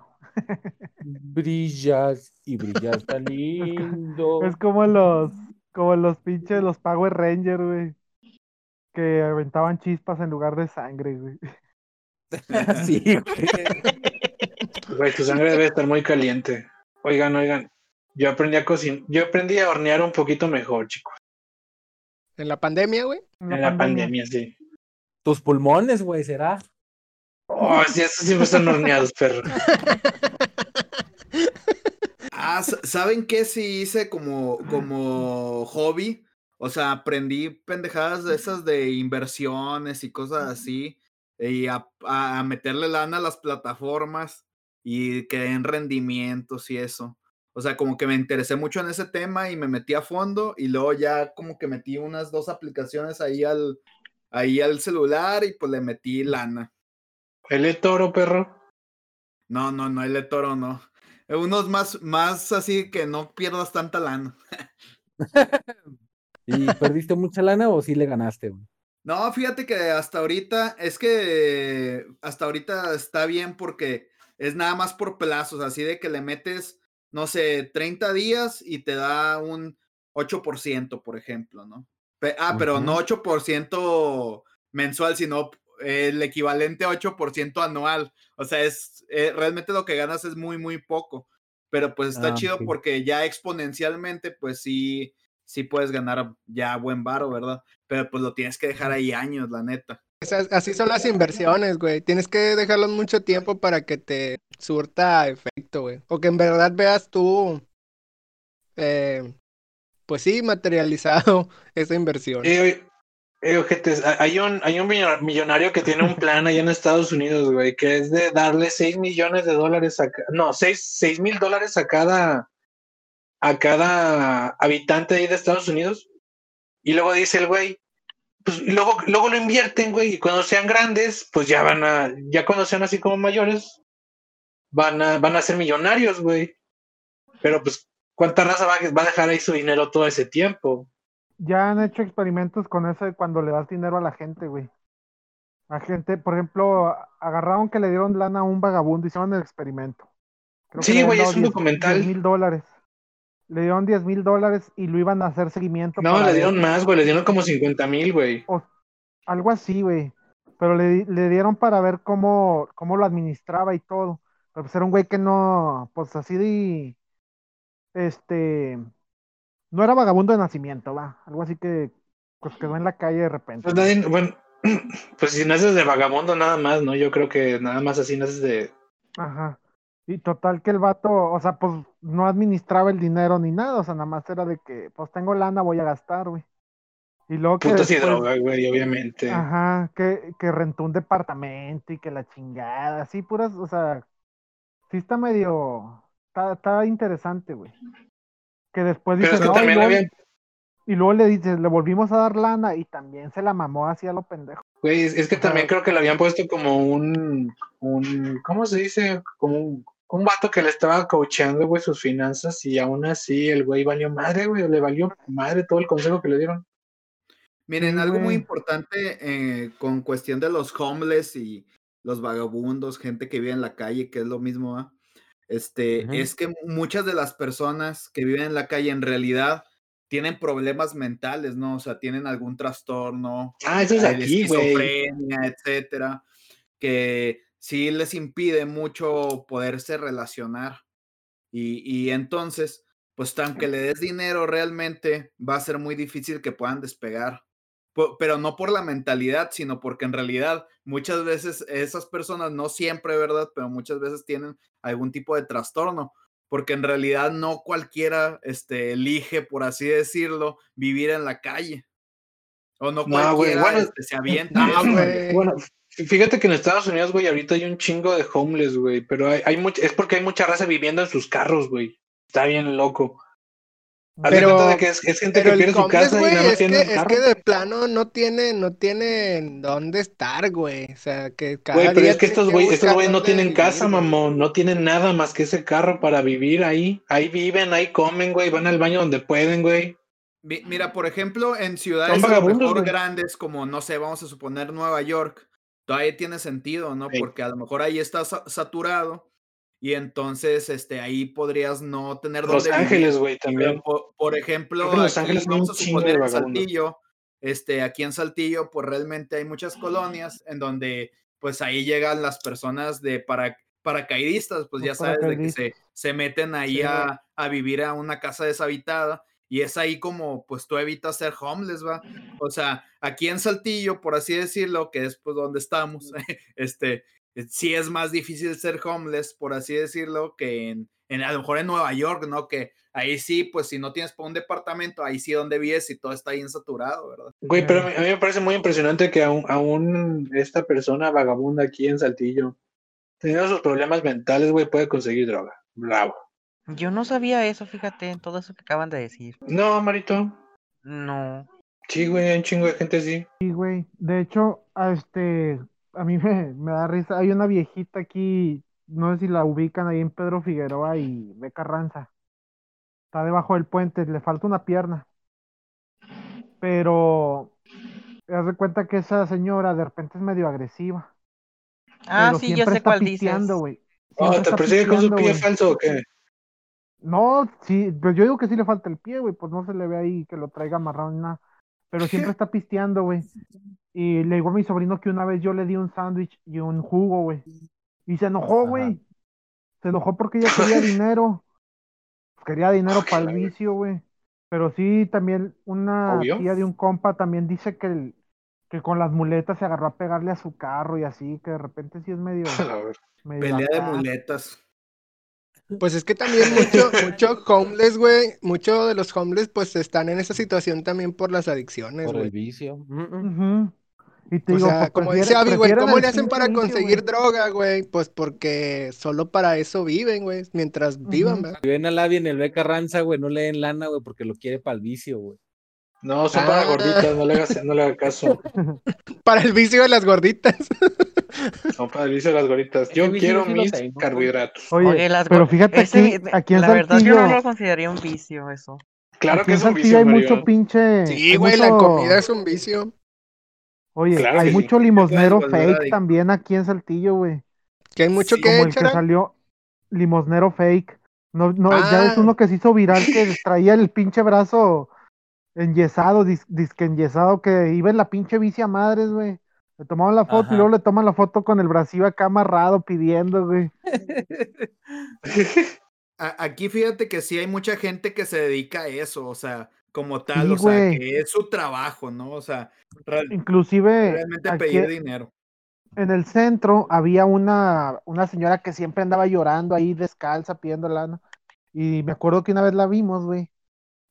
Brillas y brillas tan (laughs) lindo. Es como los, como los pinches, los Power Rangers, güey. Que aventaban chispas en lugar de sangre, güey. (laughs) Sí, güey. Güey, tu sangre debe estar muy caliente. Oigan, oigan. Yo aprendí a cocinar. Yo aprendí a hornear un poquito mejor, chicos. En la pandemia, güey. En la pandemia, sí. Tus pulmones, güey, será. Oh, sí, esos siempre están horneados, perro. Ah, ¿saben qué sí hice como, como hobby? O sea, aprendí pendejadas de esas de inversiones y cosas así. y a, a meterle lana a las plataformas y que den rendimientos y eso. O sea, como que me interesé mucho en ese tema y me metí a fondo y luego ya como que metí unas dos aplicaciones ahí al, ahí al celular y pues le metí lana. El toro, perro. No, no, no, el toro no. Unos más, más así que no pierdas tanta lana. (laughs) ¿Y perdiste mucha lana o sí le ganaste? güey? No, fíjate que hasta ahorita, es que hasta ahorita está bien porque es nada más por plazos, así de que le metes, no sé, 30 días y te da un 8%, por ejemplo, ¿no? Pe- ah, pero no 8% mensual, sino el equivalente a 8% anual. O sea, es eh, realmente lo que ganas es muy, muy poco. Pero pues está Ah, chido porque ya exponencialmente, pues sí, sí puedes ganar ya buen varo, ¿verdad? Pero pues lo tienes que dejar ahí años, la neta. Así son las inversiones, güey. Tienes que dejarlos mucho tiempo para que te surta efecto, güey. O que en verdad veas tú, eh, pues sí, materializado (laughs) esa inversión. Eh, eh, hay un, hay un millo- millonario que tiene un plan allá en Estados Unidos, güey, que es de darle 6 millones de dólares a, no, 6 mil dólares a cada, a cada habitante ahí de Estados Unidos. Y luego dice el güey, pues y luego, luego lo invierten, güey, y cuando sean grandes, pues ya van a, ya cuando sean así como mayores, van a, van a ser millonarios, güey. Pero pues, ¿cuánta raza va, a- va a dejar ahí su dinero todo ese tiempo? Ya han hecho experimentos con eso de cuando le das dinero a la gente, güey. La gente, por ejemplo, agarraron que le dieron lana a un vagabundo, hicieron el experimento. Creo Sí, güey, es un 10 documental. 10 mil dólares. Le dieron 10 mil dólares y lo iban a hacer seguimiento. No, le dieron más, güey, le dieron como 50 mil, güey. Algo así, güey. Pero le, le dieron para ver cómo, cómo lo administraba y todo. Pero pues era un güey que no, pues así de, este, no era vagabundo de nacimiento, va. Algo así que, pues quedó en la calle de repente. Pues nadie, bueno, (clears throat) pues si naces de vagabundo nada más, ¿no? Yo creo que nada más así naces de... Ajá. Y total que el vato, o sea, pues no administraba el dinero ni nada, o sea, nada más era de que, pues tengo lana, voy a gastar, güey. Y luego que Putas y después- droga, güey, obviamente. Ajá, que, que rentó un departamento y que la chingada, así puras, o sea, sí está medio, está, está interesante, güey. Que después Pero dice, es que no, y también había, y luego le dices, le volvimos a dar lana y también se la mamó así a lo pendejo. güey, es, es que Ajá. también creo que le habían puesto como un, un, ¿cómo se dice? Como un, un vato que le estaba coacheando, güey, sus finanzas y aún así el güey valió madre, güey, le valió madre todo el consejo que le dieron. Miren, algo muy importante eh, con cuestión de los homeless y los vagabundos, gente que vive en la calle, que es lo mismo, ¿ah? este, es que muchas de las personas que viven en la calle en realidad tienen problemas mentales, ¿no? O sea, tienen algún trastorno, Ah, eso es hay de aquí, güey. esquizofrenia, etcétera, que sí les impide mucho poderse relacionar. Y, y entonces, pues aunque le des dinero realmente, va a ser muy difícil que puedan despegar. Pero no por la mentalidad, sino porque en realidad muchas veces esas personas, no siempre, ¿verdad? Pero muchas veces tienen algún tipo de trastorno, porque en realidad no cualquiera este, elige, por así decirlo, vivir en la calle. O no No, cualquiera bueno, este, se avienta. (laughs) no, güey. Bueno, fí- fíjate que en Estados Unidos, güey, ahorita hay un chingo de homeless, güey, pero hay, hay much- es porque hay mucha raza viviendo en sus carros, güey. Está bien loco. Pero- cuenta de que es, es gente que pierde su casa y más es que, tiene el es carro. que de plano no tiene, no tienen dónde estar, güey. O sea, que cada Güey, pero día es que estos güey, estos güey no tienen vivir, casa, mamón, no tienen nada más que ese carro para vivir ahí. Ahí viven, ahí comen, güey, van al baño donde pueden, güey. Mi- Mira, por ejemplo, en ciudades mejor grandes como, no sé, vamos a suponer Nueva York, todavía tiene sentido, ¿no? Sí. Porque a lo mejor ahí está sa- saturado y entonces este, ahí podrías no tener Los dónde vivir. Ángeles, güey, también. por, por ejemplo, Los Ángeles vamos a suponer en. Saltillo, este, aquí en Saltillo, pues realmente hay muchas colonias en donde pues ahí llegan las personas de para, paracaidistas, pues ya sabes, de que se, se meten ahí Sí, a, a vivir a una casa deshabitada y es ahí como pues tú evitas ser homeless, va. O sea, aquí en Saltillo, por así decirlo, que es pues donde estamos, (laughs) este, sí es más difícil ser homeless, por así decirlo, que en, en, a lo mejor en Nueva York, ¿no? Que ahí sí, pues si no tienes para un departamento, ahí sí donde vives y todo está bien saturado, ¿verdad? Güey, pero a mí, a mí me parece muy impresionante que aún, aún esta persona vagabunda aquí en Saltillo, teniendo sus problemas mentales, güey, puede conseguir droga. Bravo. Yo no sabía eso, fíjate, en todo eso que acaban de decir. No, Marito. No. Sí, güey, hay un chingo de gente así. Sí, güey. De hecho, este, a mí (laughs) me, me da risa. Hay una viejita aquí, no sé si la ubican ahí en Pedro Figueroa y Beca Ranza. Está debajo del puente, le falta una pierna. Pero, haz de cuenta que esa señora de repente es medio agresiva. Ah, pero sí, yo siempre sé cuál dices. Oh, ¿te persigue con su pie güey. falso o qué? No, sí, pues yo digo que sí le falta el pie, güey, pues no se le ve ahí que lo traiga amarrado ni nada. Pero siempre está pisteando, güey. Y le digo a mi sobrino que una vez yo le di un sándwich y un jugo, güey. Y se enojó, güey. Se enojó porque ella quería (laughs) dinero. Quería dinero para el vicio, güey. Pero sí, también una Obvio. tía de un compa también dice que, el- que con las muletas se agarró a pegarle a su carro y así, que de repente sí es medio, (laughs) A ver. medio Pelea de muletas. Pues es que también mucho, mucho homeless, güey, mucho de los homeless pues están en esa situación también por las adicciones, Por el güey. vicio. Y te O digo, sea, pues como dice Abby, güey, ¿cómo el le hacen para vicio, conseguir güey. droga, güey? Pues porque solo para eso viven, güey, mientras vivan. ¿verdad? Si ven a Lavi en el Beca Ranza, güey, no le den lana, güey, porque lo quiere para el vicio, güey. No, son para Ah. gorditas, no le hagas, no le hagas caso. (laughs) Para el vicio de las gorditas. (laughs) Son para el vicio de las gorditas. Yo quiero sí mis tengo, carbohidratos. Oye, Oye, las pero fíjate ese aquí, aquí en la verdad, yo no lo consideraría un vicio eso. Claro aquí que es un Saltillo vicio, hay Mario. mucho pinche, Sí, güey, la comida es un vicio. Oye, Claro hay sí. mucho limosnero fake también aquí en Saltillo, güey. Que hay mucho Sí, que Como el que echar. salió limosnero fake. No, no, ya ves Ah. uno que se hizo viral que traía el pinche brazo enyesado, dis, disque enyesado, que iba en la pinche bici a madres, güey. Le tomaban la foto Ajá. y luego le toman la foto con el bracillo acá amarrado pidiendo, güey. (laughs) Aquí fíjate que sí hay mucha gente que se dedica a eso, o sea, como tal, Sí, o sea, que es su trabajo, ¿no? O sea, real- Inclusive realmente aquí pedir dinero. en el centro había una, una señora que siempre andaba llorando ahí descalza pidiendo lana. Y me acuerdo que una vez la vimos, güey.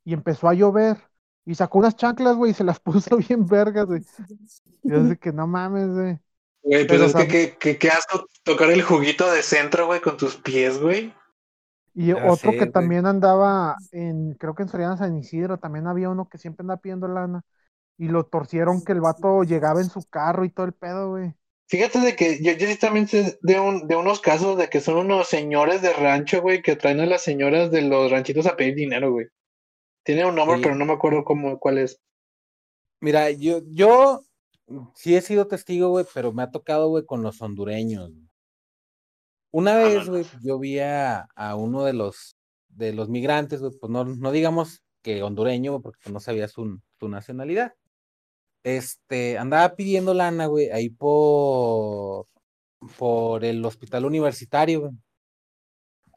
Y empezó a llover. Y sacó unas chanclas, güey, y se las (laughs) puso bien vergas, güey. (laughs) Y yo así que no mames, güey. Güey, pues Pero, es o sea, que, que, que, que asco tocar el juguito de centro, güey, con tus pies, güey. Y Ya otro sé, que güey. también andaba en, creo que en Soriana San Isidro, también había uno que siempre andaba pidiendo lana. Y lo torcieron que el vato llegaba en su carro y todo el pedo, güey. Fíjate de que yo, yo sí también sé de, un, de unos casos de que son unos señores de rancho, güey, que traen a las señoras de los ranchitos a pedir dinero, güey. Tiene un nombre, Sí. pero no me acuerdo cómo, cuál es. Mira, yo, yo sí he sido testigo, güey, pero me ha tocado, güey, con los hondureños. güey. Una Ah, vez, no, güey, yo vi a, a uno de los, de los migrantes, güey, pues no, no digamos que hondureño, güey, porque no sabía su, su nacionalidad. Este, andaba pidiendo lana, güey, ahí por, por el hospital universitario, güey.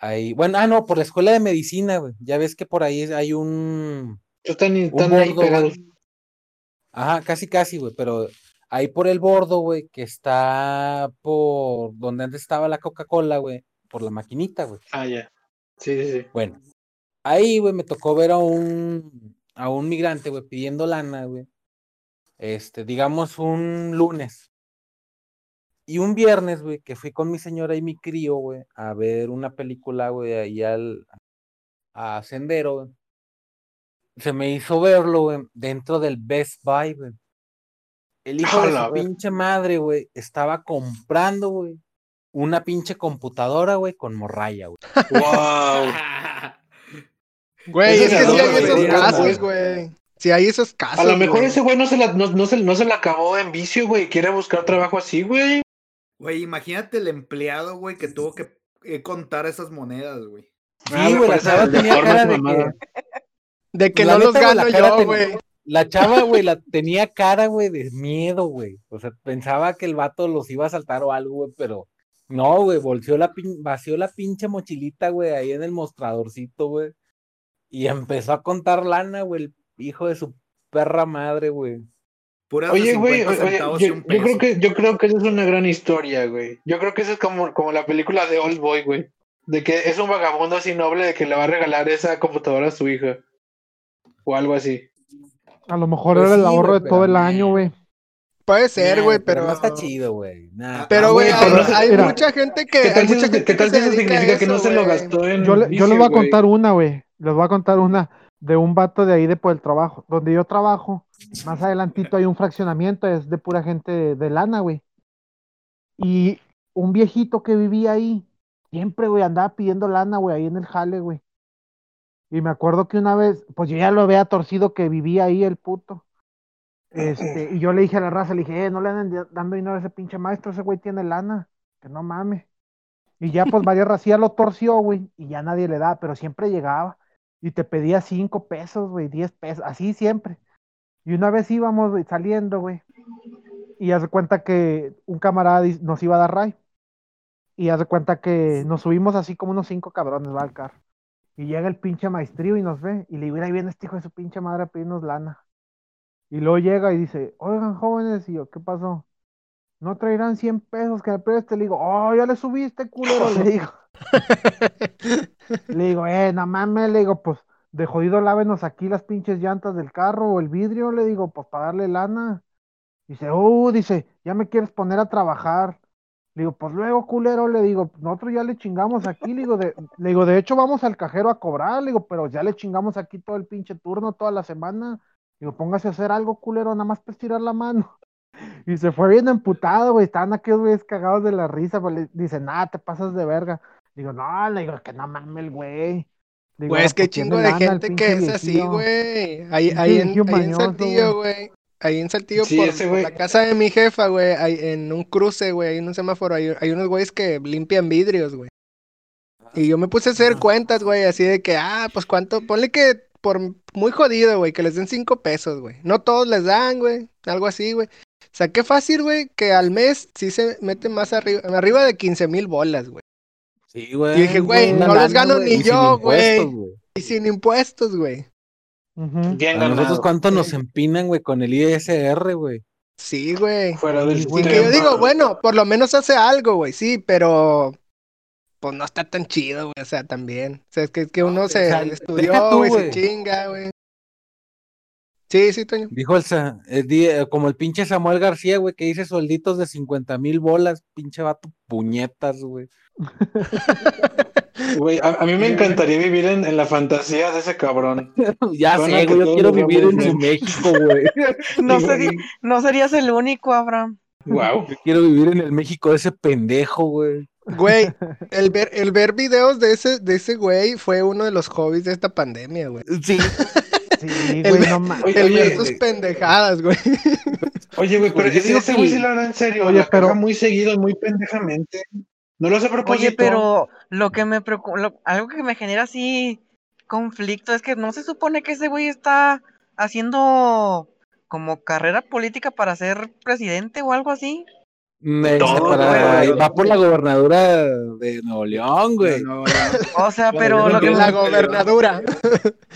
Ahí, bueno, ah, no, por la escuela de medicina, güey. Ya ves que por ahí hay un, Están, un están ahí bordo, pegados. güey. Ajá, casi, casi, güey, pero ahí por el bordo, güey, que está por donde antes estaba la Coca-Cola, güey, por la maquinita, güey. Ah, ya. Sí, sí, sí. Bueno, ahí, güey, me tocó ver a un, a un migrante, güey, pidiendo lana, güey. Este, digamos, un lunes. Y un viernes, güey, que fui con mi señora y mi crío, güey, a ver una película, güey, ahí al, a Sendero, güey. Se me hizo verlo, güey, dentro del Best Buy, güey. El hijo de su pinche madre, güey, estaba comprando, güey, una pinche computadora, güey, con morralla, güey. ¡Wow! (laughs) Güey, es que sí hay esos güey. casos, güey. Sí hay esos casos. A lo mejor güey. ese güey no se la, no, no se, no se la acabó en vicio, güey. Quiere buscar trabajo así, güey. Güey, imagínate el empleado, güey, que tuvo que eh, contar esas monedas, güey. Sí, güey, la pues, chava el de tenía cara de mamada. que, De que La no los la gano cara yo, ten- güey. La chava, güey, la tenía cara, güey, de miedo, güey. O sea, pensaba que el vato los iba a saltar o algo, güey, pero no, güey, volteó la pin- vació la pinche mochilita, güey, ahí en el mostradorcito, güey. Y empezó a contar lana, güey, el hijo de su perra madre, güey. Puras Oye, güey, 50 oye, centavos yo, creo que, yo creo que esa es una gran historia, güey. Yo creo que esa es como, como la película de Old Boy, güey. De que es un vagabundo así noble de que le va a regalar esa computadora a su hija. O algo así. A lo mejor Pues era el sí, ahorro de todo pero el año, güey. Puede ser, Nah, güey, pero. No está chido, güey. Nah. Pero, Ah, güey, hay, pero- hay mira, mucha gente que. ¿Qué hay tal si mucha eso, eso significa que no eso, se lo gastó en. Yo, le- yo les voy a contar una, güey. Les voy a contar una de un vato de ahí de por el trabajo. Donde yo trabajo, (laughs) más adelantito hay un fraccionamiento, es de pura gente de, de lana, güey. Y un viejito que vivía ahí, siempre, güey, andaba pidiendo lana, güey, ahí en el jale, güey. Y me acuerdo que una vez, pues yo ya lo había torcido que vivía ahí el puto. Este, y yo le dije a la raza, le dije, eh, no le anden dando dinero a ese pinche maestro, ese güey tiene lana, que no mames. Y ya pues varias racías lo torció, güey, y ya nadie le da, pero siempre llegaba. Y te pedía cinco pesos, güey, diez pesos, así siempre. Y una vez íbamos, saliendo, güey. Y haz de cuenta que un camarada nos iba a dar ray. Y haz de cuenta que nos subimos así como unos cinco cabrones, va al carro. Y llega el pinche maestrío y nos ve. Y le digo, "Mira, ahí viene este hijo de su pinche madre a pedirnos lana. Y luego llega y dice, oigan, jóvenes, y yo, ¿qué pasó? No traerán 100 pesos que me preste. Le digo, oh, ya le subiste, culero, le (laughs) digo. (laughs) Le digo, eh, no mames, le digo, pues, de jodido lávenos aquí las pinches llantas del carro o el vidrio, le digo, pues, para darle lana. Dice, uh, dice, ya me quieres poner a trabajar. Le digo, pues luego, culero, le digo, nosotros ya le chingamos aquí, le digo, de, le digo, de hecho vamos al cajero a cobrar, le digo, pero ya le chingamos aquí todo el pinche turno, toda la semana. Digo, póngase a hacer algo, culero, nada más para estirar la mano. (laughs) Y se fue bien emputado, güey. Estaban aquellos güeyes cagados de la risa, pues le dice, nada, te pasas de verga. Digo, no, le digo, que no mames el güey. Digo, Güey, "Ah, es que pues chingo de gente que es así, viejillo". güey. Ahí, ahí, en, ahí en Saltillo, güey. Ahí en Saltillo, Sí, por, ese por güey. la casa de mi jefa, güey. En un cruce, güey, hay un semáforo. Hay, hay unos güeyes que limpian vidrios, güey. Y yo me puse a hacer cuentas, güey, así de que, ah, pues cuánto, ponle que por muy jodido, güey, que les den cinco pesos, güey. No todos les dan, güey, algo así, güey. O sea, qué fácil, güey, que al mes sí se mete más arriba, arriba de 15 mil bolas, güey. Sí, güey. Y dije, güey, no los lana, gano ni yo, güey. Y sin impuestos, güey. Bien A nosotros cuánto nos empinan, güey, con el ISR, güey. Sí, güey. Fuera del Y que yo digo, bueno, por lo menos hace algo, güey, sí, pero pues no está tan chido, güey, o sea, también. O sea, es que, es que uno se sea, estudió, güey, se chinga, güey. Sí, sí, Toño. Dijo el, eh, eh, como el pinche Samuel García, güey, que dice suelditos de 50 mil bolas, pinche vato, puñetas, güey. (laughs) Güey, a, a mí me encantaría vivir en, en la fantasía de ese cabrón. (laughs) ya Suena sé, güey, yo quiero vivir en su México, güey. (laughs) No, güey. no serías el único, Abraham. Wow. Yo quiero vivir en el México de ese pendejo, güey. Güey, el ver, el ver videos de ese, de ese güey fue uno de los hobbies de esta pandemia, güey. Sí, Sí, El- güey, no mames. Oye, El ver oye, sus pendejadas, güey. oye, güey, pero Yo digo ese que- güey sí lo hará en serio. Oye, pero- muy seguido, muy pendejamente. No lo a propósito. Oye, pero lo que me preocupa, algo que me genera así conflicto es que no se supone que ese güey está haciendo como carrera política para ser presidente o algo así. Todo, para- güey. va por la gobernadura de Nuevo León, güey. No, O sea, pero lo que, La gobernadura.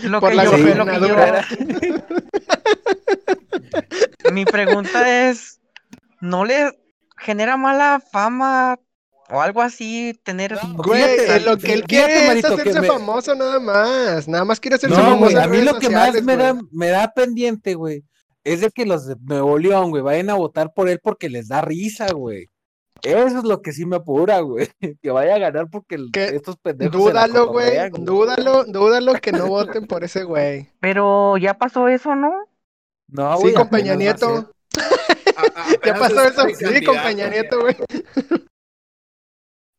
lo por que la yo, lo que gobernadura. yo- mi pregunta es, ¿no le genera mala fama o algo así tener Güey, Fíjate, lo que él fíjate, quiere es Marito, que hacerse me- famoso nada más. Nada más quiere hacerse No, famoso güey, a mí lo que más me da, me da pendiente, güey, es de que los de Nuevo León, güey, vayan a votar por él porque les da risa, güey. Eso es lo que sí me apura, güey. (laughs) Que vaya a ganar porque el- estos pendejos Dúdalo, güey. Dúdalo, dúdalo que no voten por ese güey. Pero ya pasó eso, ¿no? No, Sí, güey, con Peña a. Nieto. ¿Qué (laughs) pasó eso? Sí, con Peña Nieto, güey.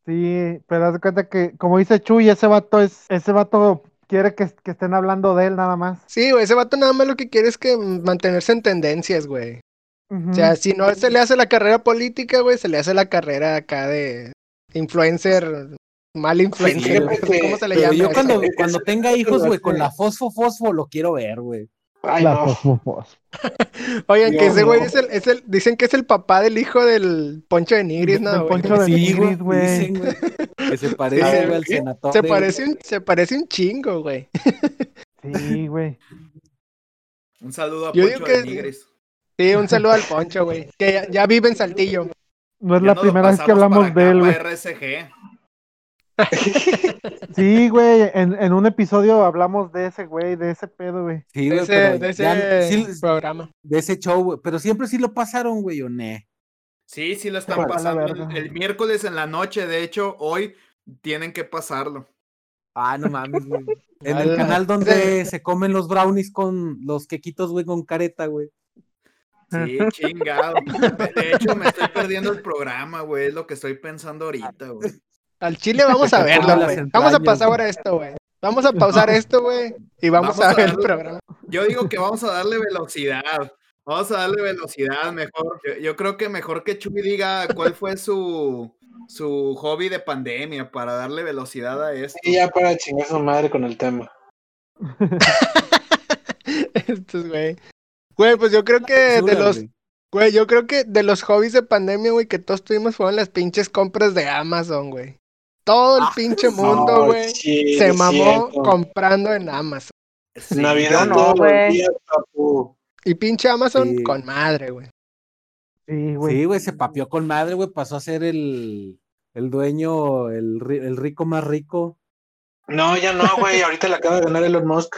Sí, pero haz de cuenta que, como dice Chuy, ese vato es, ese vato quiere que, que estén hablando de él nada más. Sí, güey, ese vato nada más lo que quiere es que mantenerse en tendencias, güey. O sea, si no se le hace la carrera política, güey, se le hace la carrera acá de influencer, mal influencer, güey, ¿cómo se le llama? yo (laughs) cuando, tenga hijos, güey, con la fosfo fosfo lo quiero ver, güey. Ay, La no. fosfofos. (laughs) Oigan, que ese güey no. es el, es el, dicen que es el papá del hijo del Poncho de Nigris, ¿no? güey? Poncho de Nigris, güey. dicen, güey, Que se parece, Sí, al senador. Se parece un, se parece un chingo, güey. Sí, güey. Un saludo a Yo Poncho de Nigris. Sí, un saludo al Poncho, güey. Que ya, ya vive en Saltillo. No es Ya la primera vez que hablamos para de él, güey. RSG. (laughs) Sí, güey, en, en un episodio hablamos de ese güey, de ese pedo, güey. Sí, De güey, ese, de ya- ese sí, programa. de ese show, güey. Pero siempre sí lo pasaron, güey, o ne. Sí, sí lo están pasando el, el miércoles en la noche. De hecho, hoy tienen que pasarlo. Ah, no mames, güey. (laughs) En el canal donde (laughs) se comen los brownies con los quequitos, güey, con careta, güey. Sí, chingado. De hecho, me estoy perdiendo el programa, güey. Es lo que estoy pensando ahorita, güey. Al chile vamos a (laughs) verlo, güey. Vamos a pasar ahora esto, güey. Vamos a pausar esto, güey. Y vamos, Vamos a a ver el programa. Yo digo que vamos a darle velocidad. Vamos a darle velocidad mejor. Yo, yo creo que mejor que Chuy diga cuál fue su, su hobby de pandemia para darle velocidad a esto. Y ya para chingar su madre con el tema. (laughs) Estos, güey. Güey, pues yo creo que de los, güey. güey, yo creo que de los hobbies de pandemia, güey, que todos tuvimos fueron las pinches compras de Amazon, güey. Todo el Ah, pinche mundo, No, güey, sí, se mamó cierto. comprando en Amazon. Sí, Navidad yo no, güey. Y pinche Amazon Sí. con madre, güey. Sí, güey. Sí, güey, se papió con madre, güey. Pasó a ser el, el dueño, el, el rico más rico. No, ya no, güey. (laughs) Ahorita le acaba de ganar Elon Musk.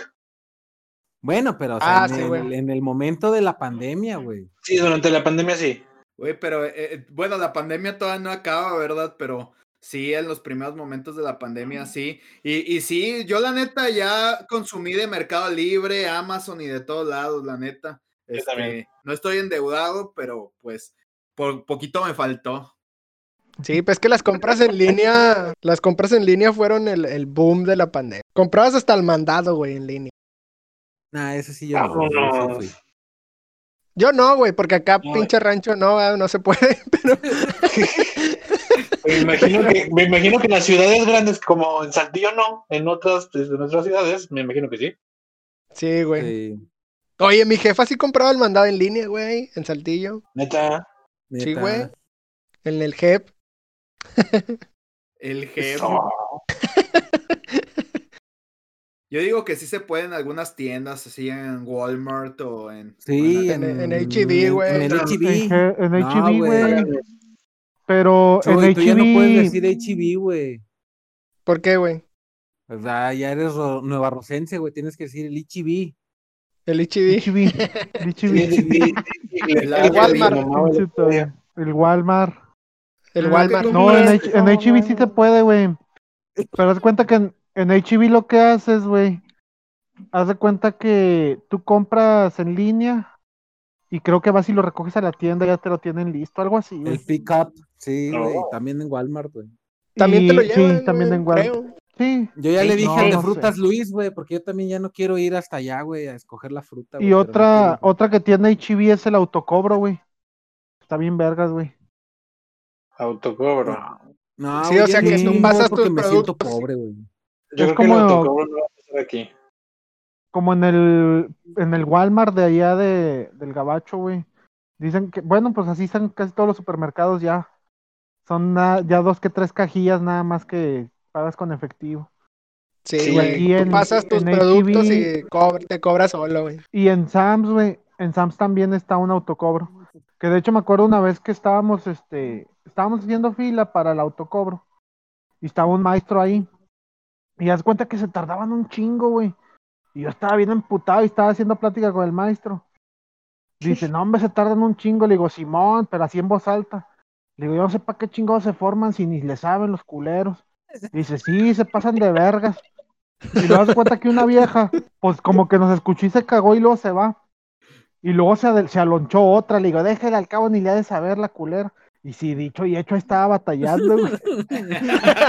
Bueno, pero o sea, Ah, en, sí, el, güey. en el momento de la pandemia, güey. Sí, durante la pandemia sí. Güey, pero eh, eh, bueno, la pandemia todavía no acaba, ¿verdad? Pero sí, en los primeros momentos de la pandemia sí. Y, y sí, yo la neta ya consumí de Mercado Libre, Amazon y de todos lados, la neta. Este, no estoy endeudado, pero pues por poquito me faltó. Sí, pues que las compras en línea, las compras en línea fueron el, el boom de la pandemia. Comprabas hasta el mandado, güey, en línea. Nah, ese sí yo no. yo sí fui. Yo no, güey, porque acá No. pinche rancho no, ah, no se puede, (laughs) pero (laughs) Me imagino, que, me imagino que en las ciudades grandes, como en Saltillo, no. En otras, pues, en otras ciudades, me imagino que sí. sí, güey. Sí, Oye, mi jefa sí compraba el mandado en línea, güey, en Saltillo. Neta. Sí, güey. En el JEP. El. No. Yo digo que sí se puede en algunas tiendas, así en Walmart o en. Sí, En- en, en güey. En HB. En No, HB, güey. güey. Pero Chuy, en tú ya no puedes decir HB, güey. ¿Por qué, güey? O sea, ya eres ro- nueva rosense, güey. Tienes que decir el HB. El HB. HB. (laughs) (laughs) Sí, HB. El le- Walmart. el. El Walmart. El Walmart. No, en, en HB sí se puede, güey. Pero haz cuenta que en, en HB lo que haces, güey. Haz de cuenta que tú compras en línea y creo que vas y lo recoges a la tienda, ya te lo tienen listo, algo así. El pick-up. Sí, No. güey. También en Walmart, güey. También te lo llevan, Sí, también en Walmart. creo. Sí. Yo ya Sí, le dije no, al de no sé. frutas Luis, güey, porque yo también ya no quiero ir hasta allá, güey, a escoger la fruta. Y no otra, otra que tiene HB es el autocobro, güey. Está bien vergas, güey. Autocobro. No, Sí, o sea que no, tú pasas porque tus me siento pobre, güey. Yo Es creo que el como- autocobro no va a pasar aquí. Como en el, en el Walmart de allá de, del Gabacho, güey. Dicen que, bueno, pues así están casi todos los supermercados ya. Son ya dos que tres cajillas nada más que pagas con efectivo. Sí, aquí Tú en- pasas tus en productos y te cobras solo, güey. Y en Sam's, güey, en Sam's también está un autocobro. Que de hecho me acuerdo una vez que estábamos, este, estábamos haciendo fila para el autocobro. Y estaba un maestro ahí. Y haz cuenta que se tardaban un chingo, güey. Y yo estaba bien emputado y estaba haciendo plática con el maestro. Dice, no, hombre, se tardan un chingo. Le digo, Simón, pero así en voz alta. Digo, yo no sé para qué chingados se forman si ni le saben los culeros. (laughs) Dice, sí, se pasan de vergas. Y luego hace cuenta que una vieja, pues como que nos escuchó y se cagó y luego se va. Y luego se, se alonchó otra. Le digo, déjale al cabo ni le ha de saber la culera. Y si dicho y hecho, ahí estaba batallando, güey.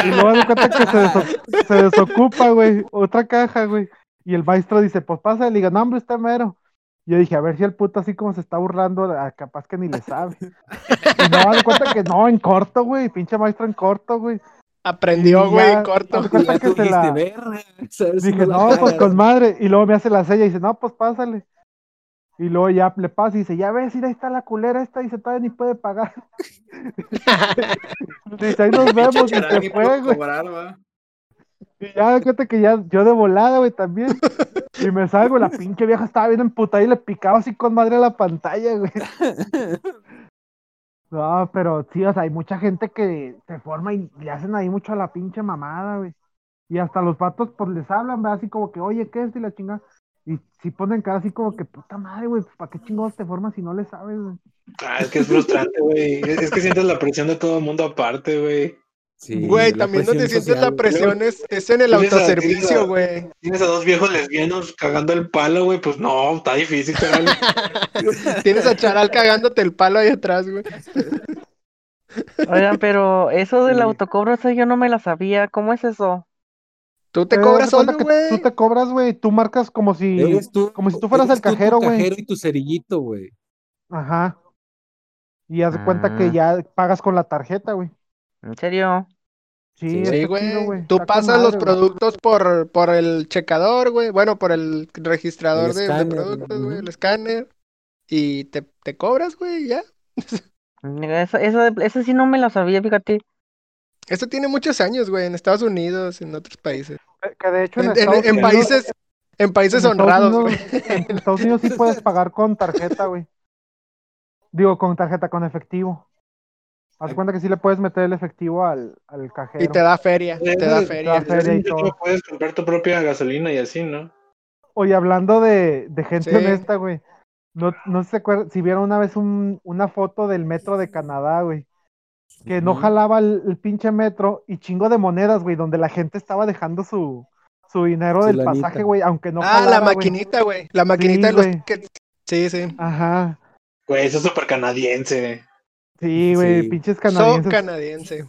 Y luego hace cuenta que se, deso- se desocupa, güey. Otra caja, güey. Y el maestro dice, pues pasa. Le digo, no, hombre, está mero. Yo dije, a ver si el puto así como se está burlando, ah, capaz que ni le sabe. (laughs) Y no, hace cuenta que no, en corto, güey. Pinche maestro en corto, güey. Aprendió, Y güey, en corto. haz de cuenta Ya que se la- ¿sabes? Dije, la no, pues con madre. Y luego me hace la sella y dice, no, pues pásale. Y luego ya le pasa y dice, ya ves, mira, ahí está la culera esta. Dice, todavía ni puede pagar. (laughs) dice, ahí nos (laughs) vemos. Y se y fue, güey. cobrar. Y ya, cuenta que ya, yo de volada, güey, también. Y me salgo, la pinche vieja estaba bien emputada y le picaba así con madre a la pantalla, güey. (laughs) No, pero sí, o sea, hay mucha gente que se forma y le hacen ahí mucho a la pinche mamada, güey. Y hasta los patos, pues les hablan, ¿verdad? Así como que, oye, ¿qué es? Y la chinga. Y si ponen cara así como que, puta madre, güey, ¿para qué chingados te formas si no le sabes, güey? Ah, es que es frustrante, güey. Es que sientes la presión de todo el mundo aparte, güey. Sí, Güey, la también donde sientes la social, güey. presión es, es en el Tienes a- tienes autoservicio, a- güey. Tienes a dos viejos lesbianos cagando el palo, güey. Pues no, está difícil, cabrón. (laughs) Tienes a Charal cagándote el palo ahí atrás, güey. Oigan, pero eso del Sí. autocobro, eso yo no me la sabía. ¿Cómo es eso? Tú te cobras solo, que Tú güey. te cobras, güey, tú marcas como si... Tú, como si tú fueras el cajero, güey. cajero y tu cerillito, güey. Ajá. Y haz de cuenta que Ah. ya pagas con la tarjeta, güey. ¿En serio? Sí, güey. güey. Tú pasas los güey. productos por, por el checador, güey. Bueno, por el registrador El de, productos, güey. El escáner. Y te, te cobras, güey, y ya. Eso, eso, eso sí no me la sabía, fíjate. Esto tiene muchos años, güey, en Estados Unidos, en otros países. Que- de hecho en, En, en- Estados en Unidos- países, en países en honrados, Unidos- güey. En Estados Unidos sí puedes (laughs) pagar con tarjeta, güey. Digo, con tarjeta, con efectivo. Haz cuenta que sí le puedes meter el efectivo al, al cajero. Y te da feria, te da feria. da feria y todo. Puedes comprar tu propia gasolina y así, ¿no? Oye, hablando de, de gente Sí. honesta, güey. No, no se acuerdan, si vieron una vez un- una foto del metro de Canadá, güey. Que no jalaba el, el pinche metro y chingo de monedas, güey, donde la gente estaba dejando su, su dinero Su del lanita. pasaje, güey, aunque no ah, la jalaba, güey. maquinita, güey. La maquinita Sí, de los güey. Sí, sí. Ajá. Güey, eso es súper canadiense. Sí, güey, Sí. pinches canadienses. canadiense.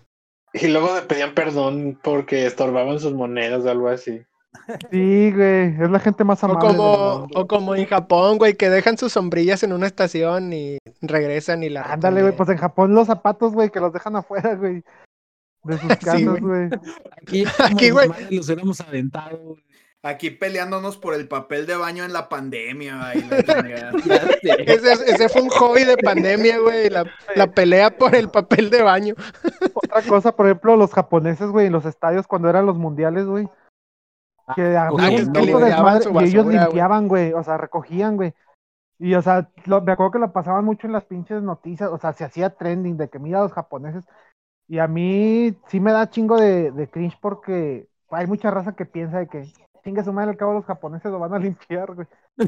Y luego le pedían perdón porque estorbaban sus monedas o algo así. Sí, güey, es la gente más O amable. del como, o como en Japón, güey, que dejan sus sombrillas en una estación y regresan y la Ándale, güey, pues en Japón los zapatos, güey, que los dejan afuera, güey. De sus (laughs) casas, güey. güey. Aquí, (laughs) Aquí, güey. Los hubiéramos aventado, güey. Aquí peleándonos por el papel de baño en la pandemia. (laughs) y la. Ese, ese fue un hobby de pandemia, güey, la, la pelea por el papel de baño. Otra cosa, por ejemplo, los japoneses, güey, en los estadios cuando eran los mundiales, güey. Que desmadre su y ellos limpiaban, güey, o sea, recogían, güey. Y, o sea, lo- me acuerdo que lo pasaban mucho en las pinches noticias, o sea, se hacía trending de que mira a los japoneses. Y a mí sí me da chingo de, de cringe porque hay mucha raza que piensa de que chinga su madre al cabo los japoneses lo van a limpiar, güey. (laughs)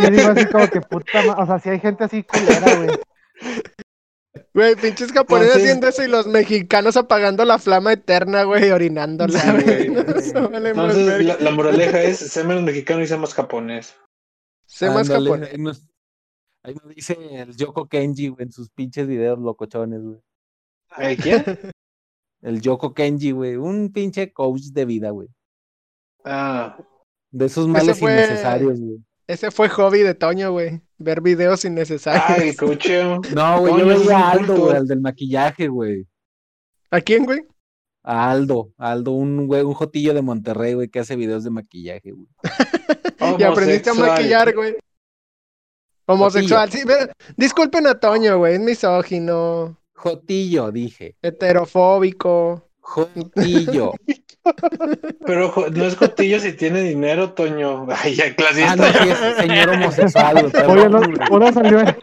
Y sí digo así como que puta ma- o sea, si hay gente así culera, güey. Güey, pinches japoneses Entonces- haciendo eso y los mexicanos apagando la flama eterna, güey, orinándola, Sí, güey. güey. (laughs) Eso vale Entonces, la, la moraleja es, sé menos mexicano y sé más japonés. Sé más japonés. Ahí nos, ahí nos dice el Yoko Kenji, güey, en sus pinches videos locochones, güey. ¿Eh, ¿Quién? (laughs) El Yoko Kenji, güey. Un pinche coach de vida, güey. Ah, De esos males fue- innecesarios, güey. Ese fue hobby de Toño, güey. Ver videos innecesarios. ah, el cocheo. No, güey, yo veía a Aldo, güey, al del maquillaje, güey. ¿A quién, güey? A Aldo, Aldo, un güey, un jotillo de Monterrey, güey, que hace videos de maquillaje, güey. Y aprendiste a maquillar, güey. Homosexual. Sí, pero- disculpen a Toño, güey. Es misógino, Jotillo, dije. heterofóbico. Jotillo. (laughs) Pero no es cotillo si tiene dinero, Toño. Ay, ya ah, clasista. no, sí, es señor homosexual. Oye, no, ahora salió el,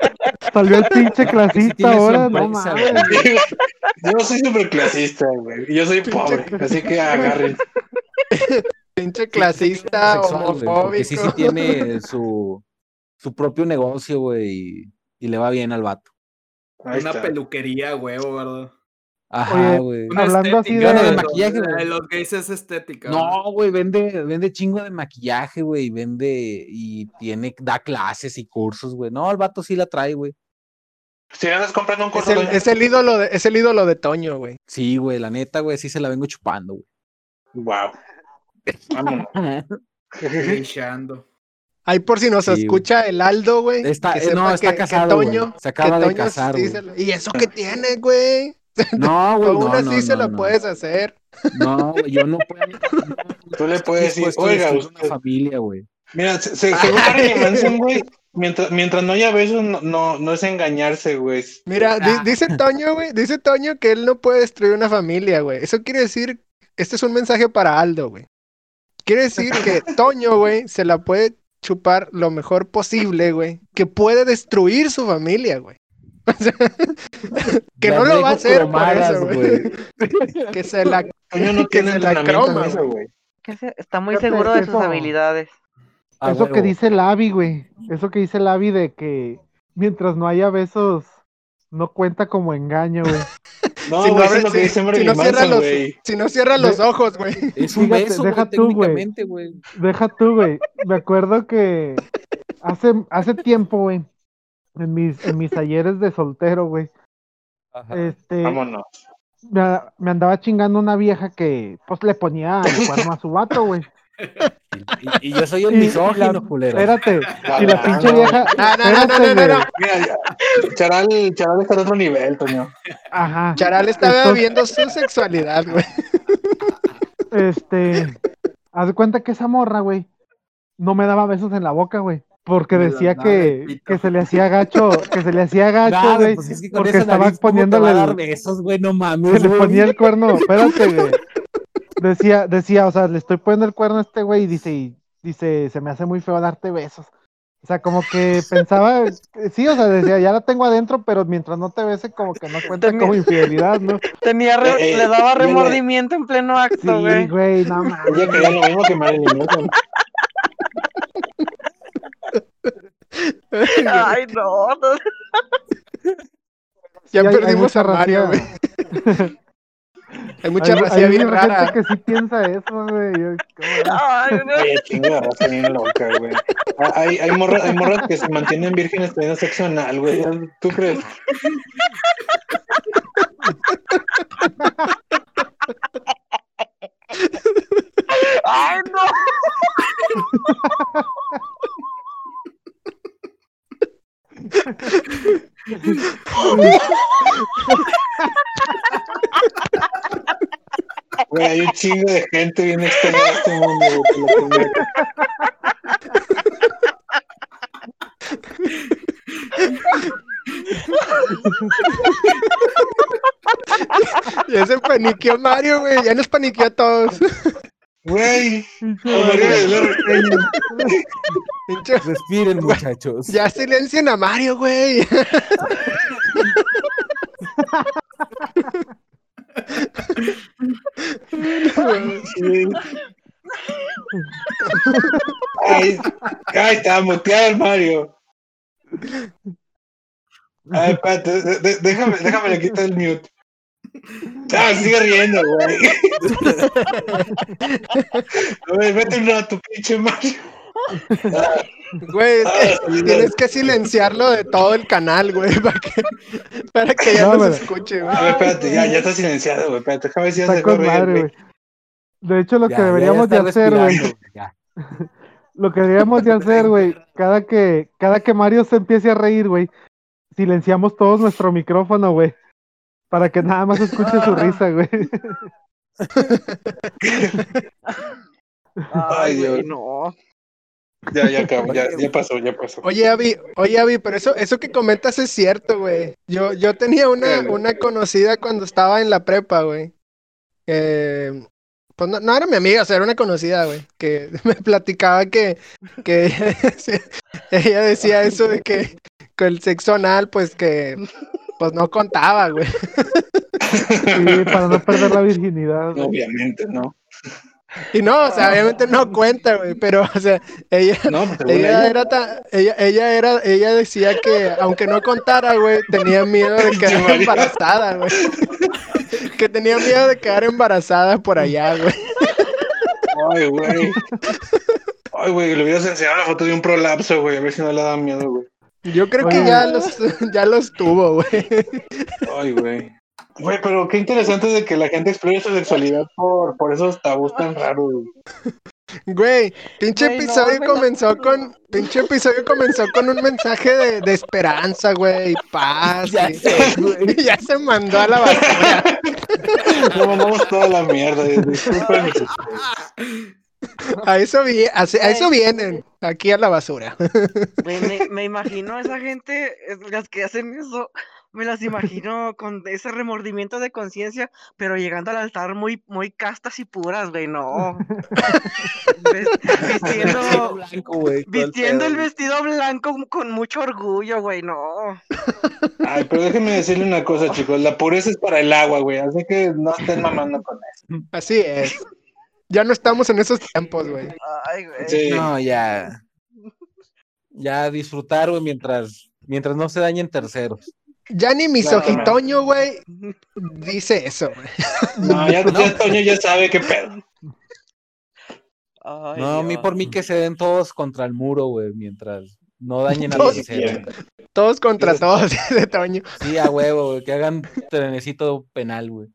salió el pinche clasista, ahora, no mames. Yo soy súper clasista, güey. y Yo soy pobre, así que agarren. Pinche clasista, homofóbico. Porque sí, sí tiene su, su propio negocio, güey, y, y le va bien al vato. Ahí Una está. peluquería, huevo, ¿verdad? Ajá, güey. Una Hablando así de- de los- maquillaje, la de güey. los gays es estética. No, güey, vende, vende chingo de maquillaje, güey, y vende y tiene, da clases y cursos, güey. No, el vato sí la trae, güey. Si andas comprando un Es curso, el, Toño, es el ídolo de, es el ídolo de Toño, güey. Sí, güey, la neta, güey, sí se la vengo chupando, güey. wow. Vámonos. (laughs) Glitchando. Ahí por si nos Sí, güey. escucha el Aldo, güey. Está- que eh, no, está que- que casado, güey. Toño, Se acaba que de Toño casar, sí güey. se la- ¿Y eso qué tiene, güey? (laughs) No, (laughs) güey, Aún no, así no, se no, la no. puedes hacer. No, yo no puedo. (laughs) Tú le puedes decir, oiga, usted- una familia, güey. Mira, se- se- según Marilyn Manson, güey, mientras, mientras no haya besos, no, no, no es engañarse, güey. Mira, di- Ah. dice Toño, güey, dice Toño que él no puede destruir una familia, güey. Eso quiere decir, este es un mensaje para Aldo, güey. Quiere decir que Toño, güey, se la puede chupar lo mejor posible, güey, que puede destruir su familia, güey. (laughs) O sea, (laughs) que Las no lo va a hacer por cromadas, eso, güey. (laughs) Que se la no que se la croma, eso, güey. Que se- Está muy seguro de sus habilidades. A Eso que dice el Avi, güey. Eso que dice el Avi de que mientras no haya besos, no cuenta como engaño, güey. (laughs) No, si no lo que si- dice si no cierra los, güey. si no cierra los ojos, güey. (laughs) Es un Fíjate, beso, deja güey, tú, güey. Deja tú, güey. Me acuerdo que hace, hace tiempo, güey, en mis, en mis talleres de soltero, güey, Ajá. este, Vámonos. me, me andaba chingando una vieja que, pues, le ponía el cuerno a su vato, güey. Y, y yo soy el Y misógino, culero. Espérate. Y la (laughs) no, pinche no. vieja. No, no, no, no, no, no, no. güey. Mira, ya. Charal, Charal está en otro nivel, Toño. Ajá. Charal estaba viendo su sexualidad, güey. Este, haz de cuenta que esa morra, güey, no me daba besos en la boca, güey. Porque Me decía que, que se le hacía gacho, que se le hacía gacho, güey. pues es que con porque estaba nariz, ¿cómo te va poniéndole besos, güey, no se le ponía el cuerno, espérate, güey. Decía, decía, o sea, le estoy poniendo el cuerno a este güey y dice, y dice, se me hace muy feo darte besos. O sea, como que pensaba, sí, o sea, decía, ya la tengo adentro, pero mientras no te bese, como que no cuenta Tenía- como infidelidad, ¿no? Tenía re- Eh, eh, le daba remordimiento en pleno acto, Sí, güey. güey, no mames. Quería lo mismo que Marilyn Manson. Ay, no. no. Ya Sí, hay- hay perdimos a Mario, güey. (laughs) Hay mucha hay bien mucha gente rara. que sí piensa eso, güey. Ay, no. Oye, chingo de raza bien loca, güey. Ah, Hay, hay, morras, hay morras que se mantienen vírgenes teniendo sexo anal, güey. ¿Tú crees? Ay, no. (laughs) Güey, hay un chingo de gente bien extraña en este mundo. Ya se paniqueó Mario, güey. Ya nos paniqueó a todos. Güey, Respiren, muchachos. Ya silencien a Mario, güey. Ay, ay, estaba muteado el Mario. Ay, espérate, déjame, déjame le quitar el mute. (laughs) Ah, sigue riendo, güey. (laughs) A ver, vete un rato, pinche Mario. Güey, es que Ah, tienes que silenciarlo de todo el canal, güey, para que, para que ya No, no, se pero- escuche, güey. A ver, espérate, ya, ya está silenciado, güey. Espérate, déjame ver si ya se madre, güey. De hecho, lo Ya, que ya deberíamos de hacer, güey, (laughs) lo que deberíamos de hacer, güey, cada que, cada que Mario se empiece a reír, güey, silenciamos todos nuestro micrófono, güey, para que nada más escuche su risa, güey. (laughs) Ay, güey, Dios. no. Ya, ya acabó, ya, ya pasó, ya pasó. Oye, Avi, oye, Avi, pero eso, eso que comentas es cierto, güey. Yo, yo tenía una, una conocida cuando estaba en la prepa, güey. Eh, pues no, no era mi amiga, o sea, era una conocida, güey. Que (laughs) me platicaba que, que ella (laughs) decía- ella decía eso de que con el sexo anal, pues que pues no contaba, güey. Sí, para no perder la virginidad. güey. Obviamente, no. Y no, o sea, obviamente no cuenta, güey, pero, o sea, ella, No, pues ella ella. era tan, ella, ella era, ella decía que aunque no contara, güey, tenía miedo de quedar (laughs) embarazada, güey. Que tenía miedo de quedar embarazada por allá, güey. Ay, güey. Ay, güey, le hubieras enseñado la foto de un prolapso, güey, a ver si no le da miedo, güey. Yo creo que ya los, (laughs) ya los tuvo, güey. Ay, güey. Güey, pero qué interesante de que la gente explore su sexualidad por, por esos tabús tan raros, güey. Güey, pinche Güey, episodio no. comenzó con, pinche episodio comenzó con un mensaje de, de esperanza, güey, paz. Ya y- sé, güey. y (laughs) ya se mandó a la basura. (laughs) No mamamos toda la mierda, disculpen. (laughs) A eso, vi- a, a eso vienen, aquí a la basura. (laughs) Me, me imagino a esa gente, las que hacen eso, me las imagino con ese remordimiento de conciencia, pero llegando al altar muy, muy castas y puras, güey, no. (laughs) Vistiendo, Blanco, güey, vistiendo el vestido blanco con mucho orgullo, güey, no. Ay, pero déjenme decirle una cosa, chicos. La pureza es para el agua, güey. Así que no estén mamando con eso. Así es. Ya no estamos en esos tiempos, güey. Ay, güey. Sí. No, ya. Ya disfrutar, güey, mientras, mientras no se dañen terceros. Ya ni mi Claro. sojitoño, güey, dice eso, güey. No, ya, (laughs) ya Toño ya sabe qué pedo. Ay, No, a mí por mí que se den todos contra el muro, güey, mientras no dañen a Todos tercero. Todos contra todos, (laughs) dice Toño. Sí, a huevo, güey, que hagan trenecito penal, güey.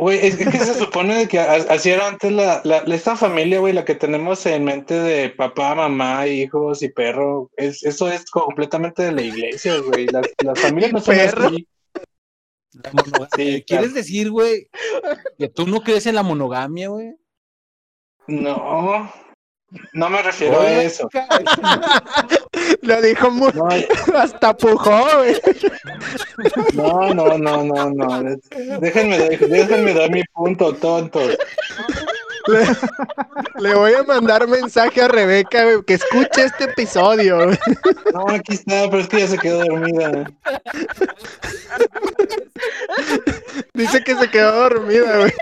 Güey, es, que se supone que así era antes la, la, esta familia, güey, la que tenemos en mente de papá, mamá, hijos y perro. Es, eso es completamente de la iglesia, güey. Las, las familias (laughs) no son Perro. así. La. Sí, ¿Quieres claro. decir, güey, que tú no crees en la monogamia, güey? No, no me refiero a eso. (laughs) Lo dijo muy, No, (laughs) hasta pujó, güey. no, no, no, no, no. Déjenme, déjenme dar mi punto, tonto. Le, le voy a mandar mensaje a Rebeca, que escuche este episodio. No, aquí está, pero es que ya se quedó dormida. Dice que se quedó dormida, güey.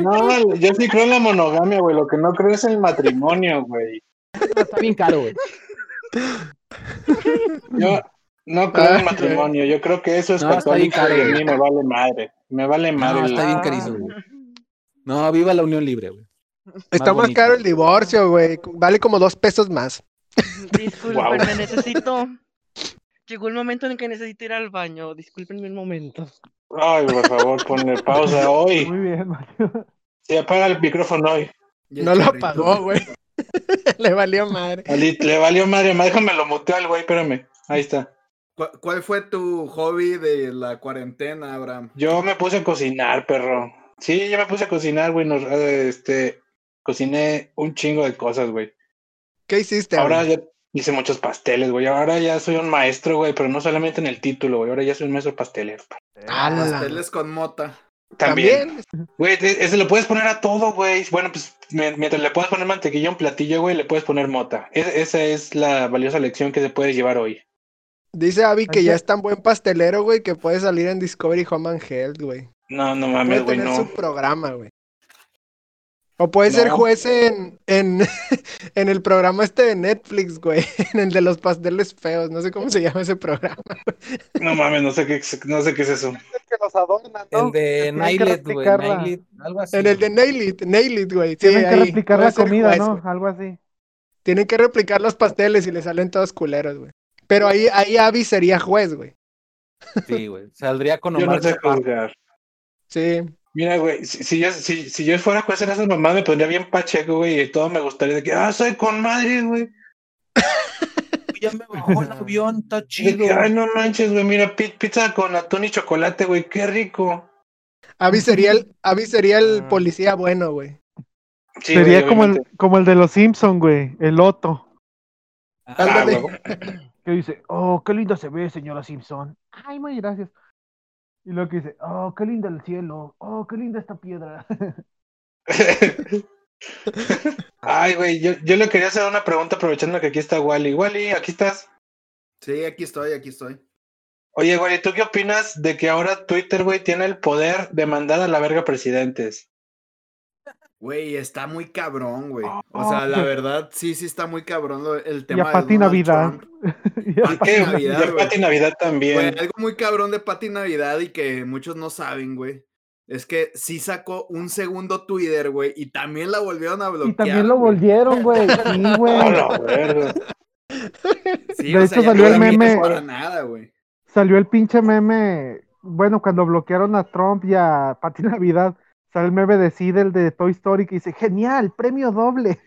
No, yo sí creo en la monogamia, güey. Lo que no creo es en el matrimonio, güey. Está bien caro, güey. Yo no creo en Ay, el matrimonio. Yo creo que eso es No, está bien católico y a caro, mí me vale madre. Me vale madre. No, está bien carísimo, güey. No, viva la unión libre, güey. Está más caro el divorcio, güey. Vale como dos pesos más. (laughs) Disculpenme, necesito. Llegó el momento en que necesito ir al baño. Discúlpenme un momento. Ay, por favor, ponle pausa hoy. Muy bien, Mario. Sí, apaga el micrófono hoy. No lo apagó, güey. (laughs) Le valió madre. Le valió madre, ma, déjame lo muteo al güey, espérame. Ahí está. ¿Cuál, cuál fue tu hobby de la cuarentena, Abraham? Yo me puse a cocinar, perro. Sí, yo me puse a cocinar, güey. nos- eh, este, cociné un chingo de cosas, güey. ¿Qué hiciste, Ahora güey? ya hice muchos pasteles, güey. Ahora ya soy un maestro, güey, pero no solamente en el título, güey. Ahora ya soy un maestro pastelero. ¡Hala! Pasteles con mota. También. Güey, ese le puedes poner a todo, güey. Bueno, pues mi- mientras le puedes poner mantequilla a un platillo, güey, le puedes poner mota. Es- esa es la valiosa lección que se puede llevar hoy. Dice Abby que ya es tan buen pastelero, güey, que puede salir en Discovery Home and Health, güey. No, no Puede mames, güey, tener no. su programa, güey. O puede ser juez en, en, (laughs) en el programa este de Netflix, güey. (laughs) En el de los pasteles feos. No sé cómo se llama ese programa. No mames, no sé qué, no sé qué es eso. que los adornan, ¿no? El de Nailet, güey. Nailet, algo así. En el de güey. Nail It, Nail It, güey. Sí, Tienen que replicar la comida, juez, ¿no? güey. Algo así. Tienen que replicar los pasteles y le salen todos culeros, güey. Pero ahí, ahí Abby sería juez, güey. Sí, güey. Saldría con Yo no Omar sé Chaparro. juzgar. Sí. Mira, güey, si, si yo, si, si yo fuera juez en esas mamás, me pondría bien pacheco, güey, y todo me gustaría de que, ah, soy con madre, güey. (laughs) Ya me bajó el avión, está (laughs) chido. que, ay, no manches, güey, mira, pi- pizza con atún y chocolate, güey, qué rico. Abby sería el, Abby sería el Ah. policía bueno, güey. Sí, Sería güey, como el, como el de los Simpson, güey, el Otto, Ah, que dice, oh, qué lindo se ve, señora Simpson. Ay, muy gracias. Y luego que dice, oh, qué lindo el cielo, oh, qué linda esta piedra. (laughs) (laughs) Ay, güey, yo, yo le quería hacer una pregunta aprovechando que aquí está Wally. Wally, aquí estás. Sí, aquí estoy, aquí estoy. Oye, Wally, ¿tú qué opinas de que ahora Twitter, güey, tiene el poder de mandar a la verga presidentes? Güey, está muy cabrón, güey. O sea, la (laughs) verdad, sí, sí está muy cabrón el y tema a de Pati Donald Navidad. (laughs) Y a Pati ¿Qué? Navidad, Y a. Pati Navidad Güey, también. algo muy cabrón de Pati Navidad y que muchos no saben, güey. Es que sí sacó un segundo Twitter, güey, y también la volvieron a bloquear. Y también lo volvieron, güey. (laughs) Sí, A güey. la verga. Sí, De o hecho, sea, salió no el meme- para nada, güey. Salió el pinche meme. Bueno, cuando bloquearon a Trump y a Pati Navidad, sale el meme de Sid, el de Toy Story, que dice, genial, premio doble.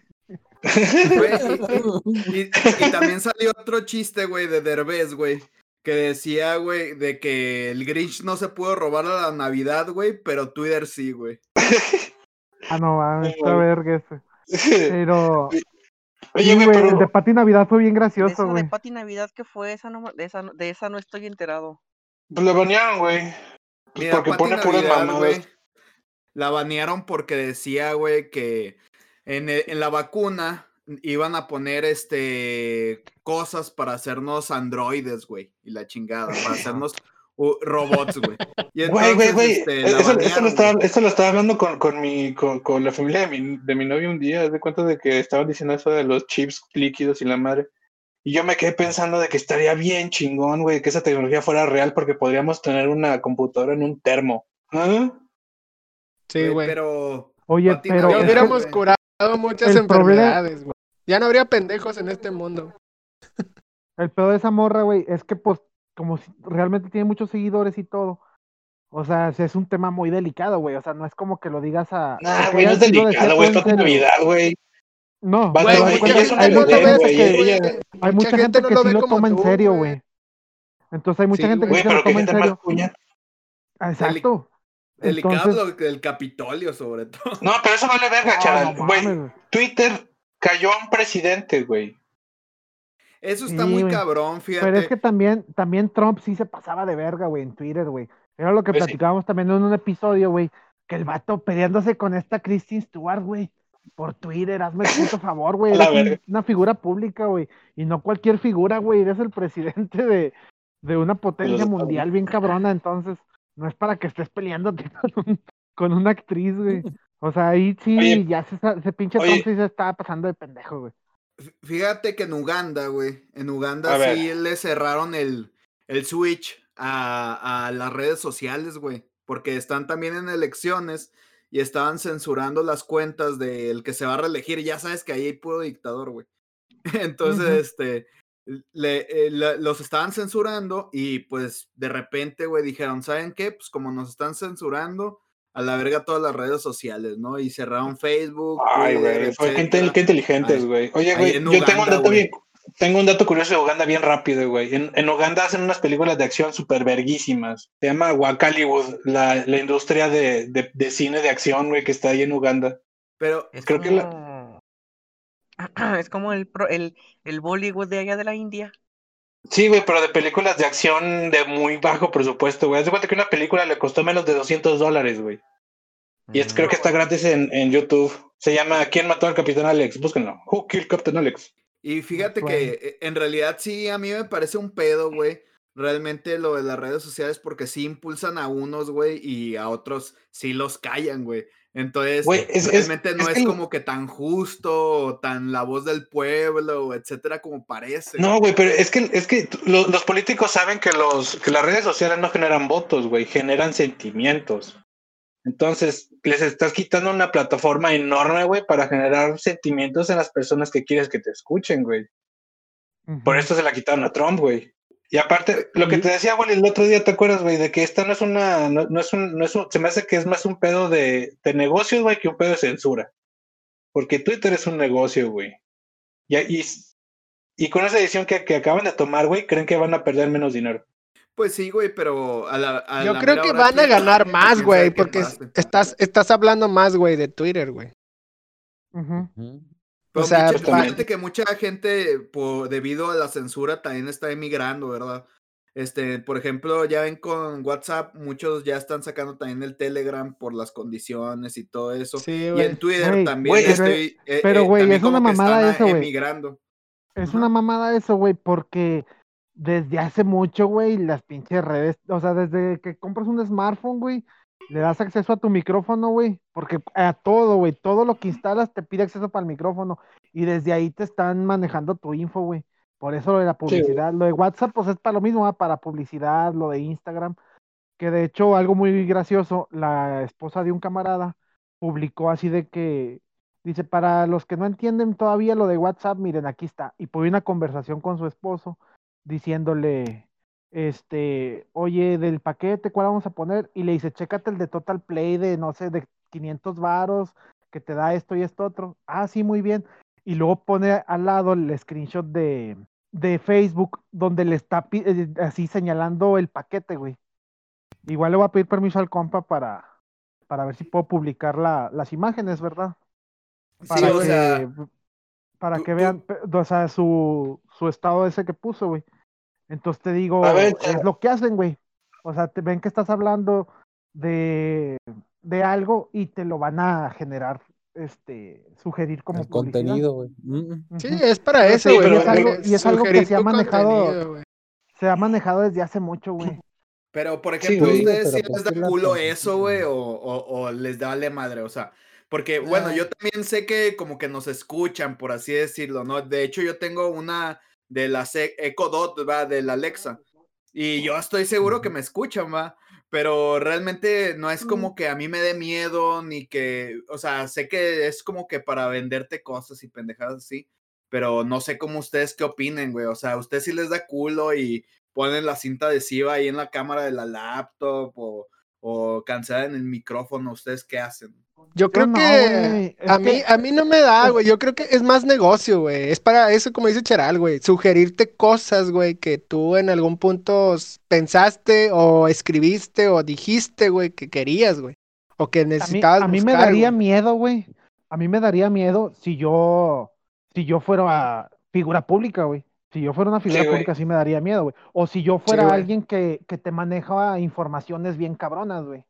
Güey, (laughs) y, y- y también salió otro chiste, güey, de Derbez, güey. Que decía, güey, de que el Grinch no se pudo robar a la Navidad, güey, pero Twitter sí, güey. Ah, no, mames, Sí, está güey. verga ese. Pero, (laughs) Oye, güey, güey, el pero de Pati Navidad fue bien gracioso, esa de güey. Pati Navidad que fue esa no, de esa, no- de esa no estoy enterado. Pues lo banearon, güey. Pues porque Pati pone puras mamadas. La banearon porque decía, güey, que en, e- en la vacuna iban a poner este cosas para hacernos androides, güey, y la chingada, para (laughs) hacernos uh, robots, güey. (laughs) Güey, güey, güey. este, la Eso, lo estaba, eso lo estaba hablando con, con, mi, con, con la familia de mi, de mi novio un día. de cuenta de que estaban diciendo eso de los chips líquidos y la madre. Y yo me quedé pensando de que estaría bien chingón, güey, que esa tecnología fuera real porque podríamos tener una computadora en un termo. ¿Ah? Sí, güey. Pero Oye, pero Ya hubiéramos curado muchas enfermedades, güey. Ya no habría pendejos en este mundo. el pedo de esa morra, güey, es que pues como si realmente tiene muchos seguidores y todo. O sea, es un tema muy delicado, güey. O sea, no es como que lo digas a. Nah, güey, no es delicado, güey, es todo en Pati serio. Navidad, güey. No, Güey, hay mucha gente que, sí lo toma en serio, güey. Entonces hay mucha Sí, gente que sí se lo toma en serio. Exacto. Delicado Entonces, del Capitolio, sobre todo. No, pero eso vale verga, no, chaval. no Güey. Twitter cayó a un presidente, güey. Eso está Sí, muy güey. cabrón, fíjate. Pero es que también, también Trump sí se pasaba de verga, güey, en Twitter, güey. Era lo que Pues sí. platicábamos también en un episodio, güey. Que el vato peleándose con esta Kristen Stewart, güey. Por Twitter, hazme el puto favor, güey. (laughs) Eres una figura pública, güey. Y no cualquier figura, güey. Eres el presidente de, de una potencia Estados mundial bien cabrona. Entonces, no es para que estés peleándote (laughs) con, un- con una actriz, güey. (laughs) O sea, ahí sí, Oye. ya se, ese pinche sí se estaba pasando de pendejo, güey. Fíjate que en Uganda, güey, en Uganda A ver. sí le cerraron el, el switch a, a las redes sociales, güey, porque están también en elecciones y estaban censurando las cuentas del que se va a reelegir. Ya sabes que ahí hay puro dictador, güey. (laughs) Entonces, este, le- eh, la- los estaban censurando y pues de repente, güey, dijeron, ¿saben qué? Pues como nos están censurando, a la verga todas las redes sociales, ¿no? Y cerraron Facebook. Ay, güey, qué, inteligentes, güey. Oye, güey, yo tengo un Uganda, dato bien, tengo un dato curioso de Uganda bien rápido, güey. En, en Uganda hacen unas películas de acción súper verguísimas. Se llama Wakaliwood, la, la industria de, de, de cine de acción, güey, que está ahí en Uganda. Pero Es Creo que la-. (clears throat) Es como el, pro- el, el Bollywood de allá de la India. Sí, güey, pero de películas de acción de muy bajo presupuesto, güey. Haz de cuenta que una película le costó menos de 200 dólares, güey. Y es, creo que está gratis en, en YouTube. Se llama ¿Quién mató al Capitán Alex? Búsquenlo. Who killed Captain Alex? Y fíjate que eh, en realidad sí, a mí me parece un pedo, güey. Realmente lo de las redes sociales porque sí impulsan a unos, güey, y a otros sí los callan, güey. Entonces, Güey, es- es- realmente no es es, que el- como que tan justo, o tan la voz del pueblo, etcétera, como parece. No, güey, pero es que, es que lo- los políticos saben que, los, que las redes sociales no generan votos, güey, generan sentimientos. Entonces, les estás quitando una plataforma enorme, güey, para generar sentimientos en las personas que quieres que te escuchen, güey. Por esto se la quitaron a Trump, güey. Y aparte, lo que te decía, güey, el otro día, ¿te acuerdas, güey? De que esta no es una, no, no es un, no es un, se me hace que es más un pedo de, de negocios, güey, que un pedo de censura. Porque Twitter es un negocio, güey. Y, y, y con esa decisión que, que acaban de tomar, güey, creen que van a perder menos dinero. Pues sí, güey, pero a la, a Yo la creo que van a ganar más, güey, porque estás, estás hablando más, güey, de Twitter, güey. Ujú. Pero O sea, mucha- fíjate que mucha gente, por, debido a la censura, también está emigrando, ¿verdad? Este, por ejemplo, ya ven con WhatsApp, muchos ya están sacando también el Telegram por las condiciones y todo eso. Sí, y en Twitter también estoy. eh, pero, eh, güey, es una mamada eso, güey. emigrando. Es una mamada eso, güey, porque desde hace mucho, güey, las pinches redes, o sea, desde que compras un smartphone, güey, le das acceso a tu micrófono, güey, porque a todo, güey, todo lo que instalas te pide acceso para el micrófono y desde ahí te están manejando tu info, güey. Por eso lo de la publicidad, lo de WhatsApp, pues es para lo mismo, ¿va? para publicidad, lo de Instagram, que de hecho algo muy gracioso, la esposa de un camarada publicó así de que Dice, para los que no entienden todavía lo de WhatsApp, miren, aquí está. Y puso una conversación con su esposo diciéndole, este, oye, del paquete, ¿cuál vamos a poner? Y le dice, chécate el de Total Play de, no sé, de 500 varos, que te da esto y esto otro. Ah, sí, muy bien. Y luego pone al lado el screenshot de, de Facebook donde le está eh, así señalando el paquete, güey. Igual le voy a pedir permiso al compa para, para ver si puedo publicar la, las imágenes, ¿verdad? para Sí, o que, sea, para tú- que vean, o sea, su, su estado ese que puso, güey. Entonces te digo, ver, es lo que hacen, güey. O sea, te ven que estás hablando de, de algo y te lo van a generar, este, sugerir como El contenido, güey. Mm, mm. Sí, es para eso, sí, güey. y es algo- y es algo que se ha manejado-. Se ha manejado desde hace mucho, güey. Pero, por Sí, ejemplo, güey, ¿ustedes sí les da sí la culo eso, güey? O, o, o les vale madre? O sea, porque, bueno, Ah. yo también sé que como que nos escuchan, por así decirlo, ¿no? De hecho, yo tengo una de la Se- Echo Dot, ¿va? De la Alexa. Y yo estoy seguro que me escuchan, ¿va? Pero realmente no es como que a mí me dé miedo, ni que, o sea, sé que es como que para venderte cosas y pendejadas así, pero no sé cómo ustedes qué opinen, güey. O sea, a ustedes sí les da culo y ponen la cinta adhesiva ahí en la cámara de la laptop o, o cancelan el micrófono, ¿ustedes qué hacen? Yo creo no, que a mí, que- a mí no me da, güey. Yo creo que es más negocio, güey. Es para eso, como dice Cheral, güey. Sugerirte cosas, güey, que tú en algún punto pensaste o escribiste o dijiste, güey, que querías, güey. O que A mí, necesitabas a mí me daría miedo, güey. A mí me daría miedo si yo, si yo fuera figura pública, güey. Si yo fuera una figura pública, sí me daría miedo, güey. O si yo fuera alguien que, que te maneja informaciones bien cabronas, güey.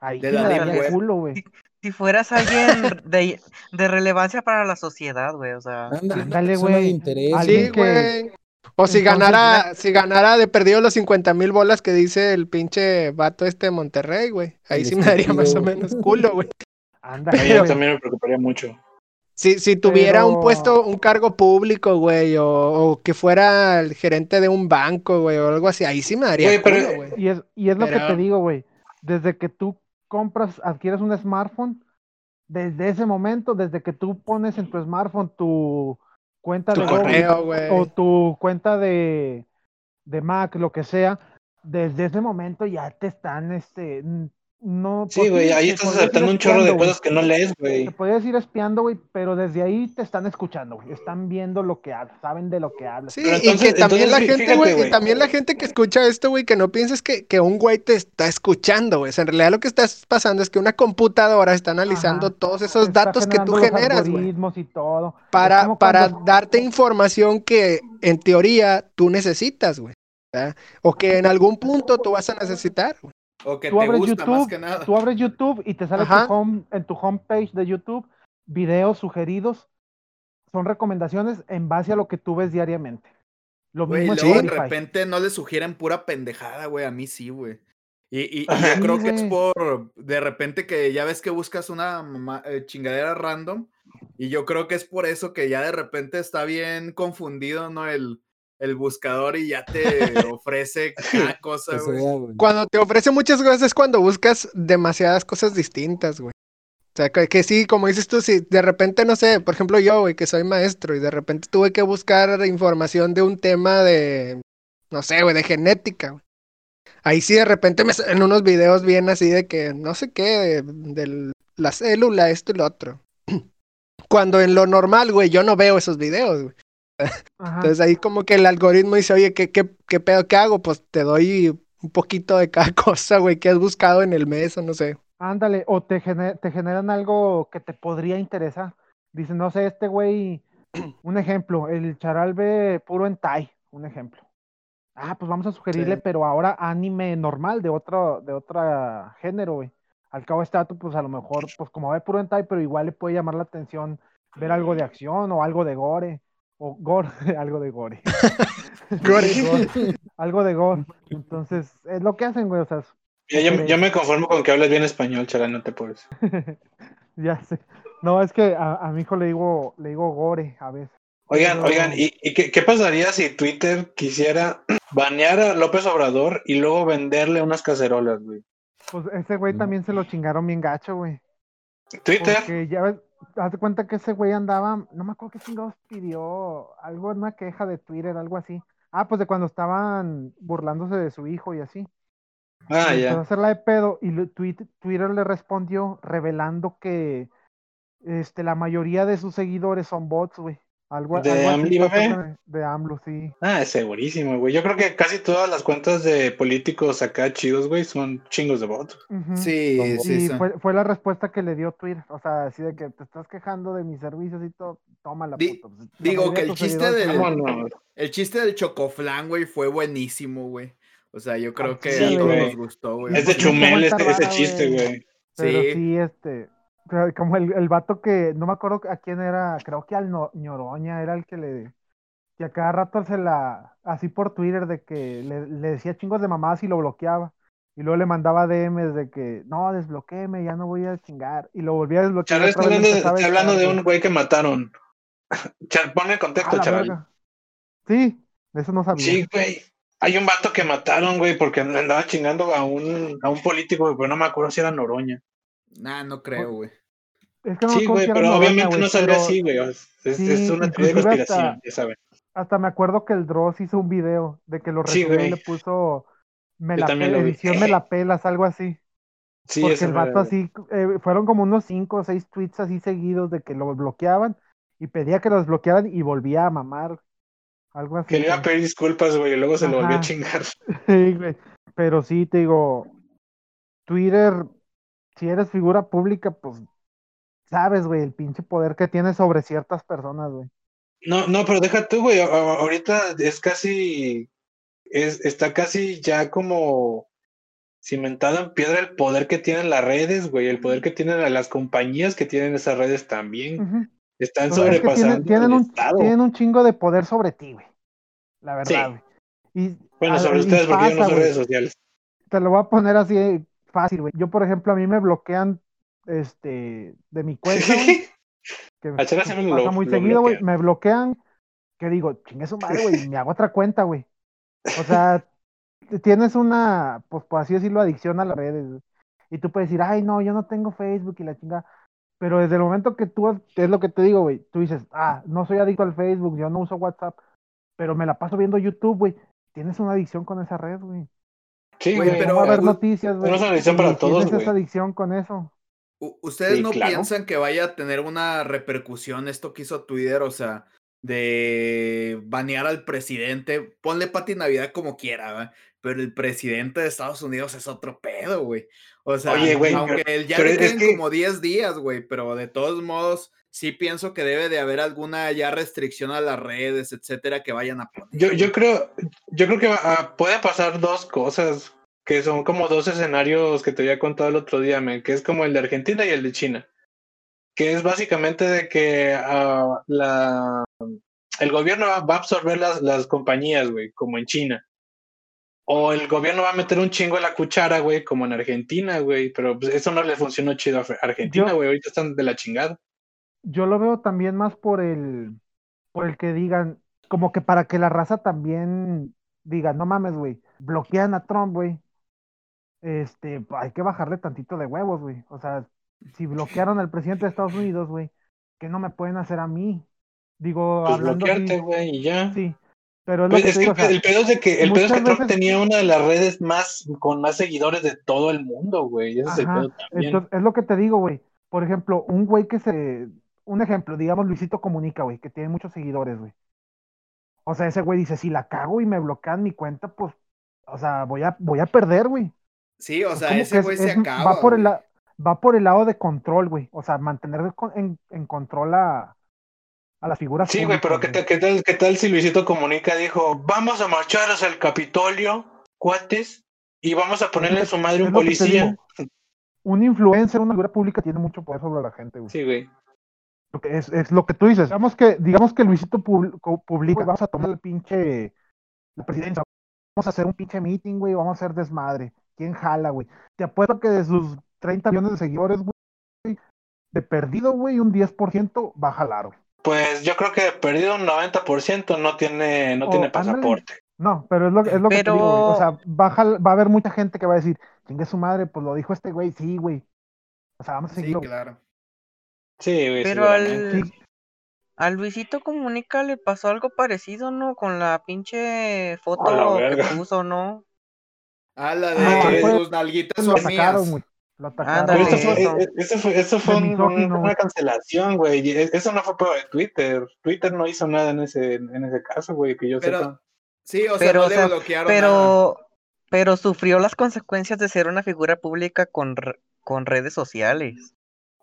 Ahí De sí la me daría web. culo, güey. (laughs) Si fueras alguien de, de relevancia para la sociedad, güey, o sea. Ándale, güey. Sí, güey. O si Entonces, ganara, si ganara de perdido los 50 mil bolas que dice el pinche vato este de Monterrey, güey. Ahí El sí me daría más o menos culo, güey. Ándale, A mí yo también me preocuparía mucho. Si, si tuviera un puesto, un cargo público, güey, o, o que fuera el gerente de un banco, güey, o algo así, ahí sí me daría Güey, pero- culo, güey. Y es, y es lo que te digo, güey. Desde que tú compras, adquieres un smartphone, desde ese momento, desde que tú pones en tu smartphone tu cuenta Tu de Google correo, güey. o tu cuenta de, de Mac, lo que sea, desde ese momento ya te están, este, no. Sí, güey, ahí estás aceptando un chorro de cosas que no lees, güey. Te podrías ir espiando, güey, pero desde ahí te están escuchando, güey. Están viendo lo que hablas, saben de lo que hablas. Sí, y que también entonces, la gente, fíjate, güey, y también la gente que escucha esto, güey, que no pienses que, que un güey te está escuchando, güey. O sea, en realidad lo que está pasando es que una computadora está analizando Ajá. todos esos datos que tú generas, güey. y todo. Para, para cuando- darte información que en teoría tú necesitas, güey. ¿verdad? O que en algún punto tú vas a necesitar, güey. O que tú te abres gusta más YouTube, que nada. tú abres YouTube y te sale Ajá. tu home, en tu homepage de YouTube videos sugeridos. Son recomendaciones en base a lo que tú ves diariamente. Lo Güey, mismo es luego de repente no le sugieren pura pendejada, güey. A mí sí, güey. Y, y- yo creo que es güey. por de repente que ya ves que buscas una eh, chingadera random. Y yo creo que es por eso que ya de repente está bien confundido, ¿no? El, el buscador y ya te (laughs) ofrece (laughs) cada cosa, sea, güey. Cuando te ofrece muchas cosas es cuando buscas demasiadas cosas distintas, güey. O sea, que, que sí, como dices tú, si de repente, no sé, por ejemplo yo, güey, que soy maestro y de repente tuve que buscar información de un tema de, no sé, güey, de genética, güey. Ahí sí de repente me salen unos videos bien así de que, no sé qué, de, de la célula, esto y lo otro. (clears throat) Cuando en lo normal, güey, yo no veo esos videos, güey. Ajá. Entonces ahí como que el algoritmo dice, oye, ¿qué, qué, qué pedo que hago? Pues te doy un poquito de cada (laughs) cosa, güey, que has buscado en el mes o no sé. Ándale, o te, te generan algo que te podría interesar. Dicen, no sé, este güey, (clears throat) un ejemplo, el charal ve puro hentai, un ejemplo. Ah, pues vamos a sugerirle, Sí. pero ahora anime normal, de otro, de otra género, güey. Al cabo este dato, pues a lo mejor, pues como ve puro hentai, pero igual le puede llamar la atención ver algo de acción o algo de gore. O gore, (laughs) algo de gore. (laughs) Gore. algo de gore. Entonces, es lo que hacen, güey, o sea, Ya, yo, yo me conformo con que hables bien español, chaval, no te puedes. (laughs) Ya sé. No, es que a, a mi hijo le digo, le digo gore a veces. Oigan, oigan, ¿y, y qué, qué pasaría si Twitter quisiera (clears throat) banear a López Obrador y luego venderle unas cacerolas, güey? Pues ese güey Mm. también se lo chingaron bien gacho, güey. Twitter, Porque ya ves, haz de cuenta que ese güey andaba, no me acuerdo qué chingados pidió, algo, una queja de Twitter, algo así. Ah, pues de cuando estaban burlándose de su hijo y así. ah, Y empezó a ya. hacerla de pedo y Twitter le respondió revelando que este, la mayoría de sus seguidores son bots, güey. Algo, ¿De algo así bebé? con- De AMLO, sí. Ah, es segurísimo, güey. Yo creo que casi todas las cuentas de políticos acá chidos, güey, son chingos de bots. Sí, Como- sí, Y son- fue, fue la respuesta que le dio Twitter. O sea, así de que te estás quejando de mis servicios y todo, toma la Di- puta. Pues, digo que el chiste del- Vámonos. El chiste del chocoflan, güey, fue buenísimo, güey. O sea, yo creo que sí, a todos güey. nos gustó, güey. Es de Chumel vuelta ese, chiste, güey. güey. Pero Sí. sí, este, como el, el vato que, no me acuerdo a quién era, creo que al No- Ñoroña era el que le, que a cada rato se la, así por Twitter, de que le, le decía chingos de mamadas y lo bloqueaba. Y luego le mandaba DMs de que, no, desbloquéeme, ya no voy a chingar. Y lo volvía a desbloquear. Chaval, está hablando, le de, está hablando un güey que mataron. (laughs) Ponle contexto, Ah, chaval. verga. Sí, de eso no sabía. Sí, güey. Hay un vato que mataron, güey, porque andaba chingando a un, a un político, güey, pero no me acuerdo si era Noroña. Nah, no creo, güey. Es que no Sí, güey, pero obviamente no salió pero así, güey. Es, una teoría de conspiración, hasta- ya saben. Hasta me acuerdo que el Dross hizo un video de que lo Sí, resumió y le puso me Yo la también pe- lo vi. edición me la pelas, algo así. Sí, Porque el vato así, eh, fueron como unos cinco o seis tweets así seguidos de que lo bloqueaban y pedía que lo desbloquearan y volvía a mamar. Algo así. Que le iba a güey. pedir disculpas, güey, y luego se lo volvió a chingar. (laughs) Sí, güey. Pero sí, te digo, Twitter, si eres figura pública, pues sabes, güey, el pinche poder que tiene sobre ciertas personas, güey. No, no, pero deja tú, güey. Ahorita es casi. Es, está casi ya como cimentado en piedra el poder que tienen las redes, güey. El poder que tienen las compañías que tienen esas redes también. Están es que sobrepasando tienen, tienen el un, Estado. tienen un chingo de poder sobre ti, güey. La verdad, Sí. güey. Y, Bueno, sobre ustedes, porque yo no güey. redes sociales. Te lo voy a poner así fácil, güey. Yo, por ejemplo, a mí me bloquean este de mi (laughs) cuenta, güey. Que siempre pasa lo- muy lo seguido, güey. Me bloquean. Que digo, chingue su madre, güey. Me hago otra cuenta, güey. O sea, tienes una, pues por así decirlo, adicción a las redes. güey. Y tú puedes decir, ay, no, yo no tengo Facebook y la chinga. Pero desde el momento que tú, es lo que te digo, güey. Tú dices, ah, no soy adicto al Facebook, yo no uso WhatsApp. Pero me la paso viendo YouTube, güey. Tienes una adicción con esa red, güey. Sí, Güey, pero- No va a haber u- noticias, güey. Pero es una adicción para todos, Tienes güey. esa adicción con eso. ¿Ustedes Sí, no claro. piensan que vaya a tener una repercusión esto que hizo Twitter? O sea, de banear al presidente. Ponle Pati Navidad como quiera. Pero el presidente de Estados Unidos es otro pedo, güey. O sea, Oye, güey, aunque pero- él ya le que- como 10 días, güey, pero de todos modos, sí pienso que debe de haber alguna ya restricción a las redes, etcétera, que vayan a poner. Yo, creo, yo creo que ah, puede pasar dos cosas, que son como dos escenarios que te había contado el otro día, men, que es como el de Argentina y el de China. Que es básicamente de que ah, la, el gobierno va va a absorber las, las compañías, güey, como en China. O el gobierno va a meter un chingo en la cuchara, güey, como en Argentina, güey. Pero pues, eso no le funcionó chido a Argentina, güey. Ahorita están de la chingada. Yo lo veo también más por el, por el que digan, como que para que la raza también diga, no mames, güey, bloquean a Trump, güey. Este, hay que bajarle tantito de huevos, güey. O sea, si bloquearon al presidente de Estados Unidos, güey, ¿qué no me pueden hacer a mí? Digo, Pues hablando bloquearte, güey, y ya. sí. Pero es Pues que es que digo, o sea, el pedo es de que, el pedo es que Trump veces- tenía una de las redes más con más seguidores de todo el mundo, güey. Ese es el Ajá, pedo también. Entonces, es lo que te digo, güey. Por ejemplo, un güey que se. Un ejemplo, digamos Luisito Comunica, güey, que tiene muchos seguidores, güey. O sea, ese güey dice: si la cago y me bloquean mi cuenta, pues. O sea, voy a, voy a perder, güey. Sí, o sea, ese güey es- se es- acaba. Va por, el, la- va por el lado de control, güey. O sea, mantener en, en control a, a las figuras. Sí, güey, pero ¿qué qué, tal, ¿qué tal si Luisito Comunica dijo, vamos a marchar hacia el Capitolio, cuates, y vamos a ponerle en su madre un policía? Un influencer, una figura pública tiene mucho poder sobre la gente, güey. Sí, güey. Es, es lo que tú dices. Digamos que, digamos que Luisito publica, vamos a tomar el pinche, la presidencia, vamos a hacer un pinche meeting, güey, vamos a hacer desmadre. ¿Quién jala, güey? Te apuesto que de sus 30 millones de seguidores, güey, de perdido, güey, un 10% va a jalar, güey. Pues yo creo que perdido un 90% no tiene, no Oh, tiene ándale. pasaporte. No, pero es lo, es lo que te digo, güey. O sea, va a, jal- va a haber mucha gente que va a decir, chingue su madre, pues lo dijo este güey, sí, güey. O sea, vamos a Sí, seguirlo. claro. Sí, güey, Pero al, Sí. al Luisito Comunica le pasó algo parecido, ¿no? Con la pinche foto que puso, ¿no? Ah, la Ah, de fue- sus nalguitas Lo güey. Atacaron. Ándale. eso fue, eso. eh, eso fue, eso fue De un- misógino, una cancelación, güey. Eso no fue por Twitter. Twitter no hizo nada en ese, en ese caso, güey, que yo Pero- sepa. Sí, o sea, Pero, no o le sea, bloquearon nada. Pero, pero sufrió las consecuencias de ser una figura pública con, con redes sociales.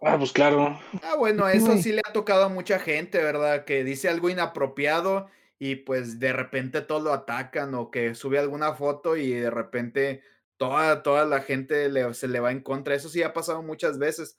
Ah, pues claro. Ah, bueno, eso sí le ha tocado a mucha gente, ¿verdad? Que dice algo inapropiado y pues de repente todos lo atacan o que sube alguna foto y de repente toda, toda la gente le- se le va en contra. Eso sí ha pasado muchas veces.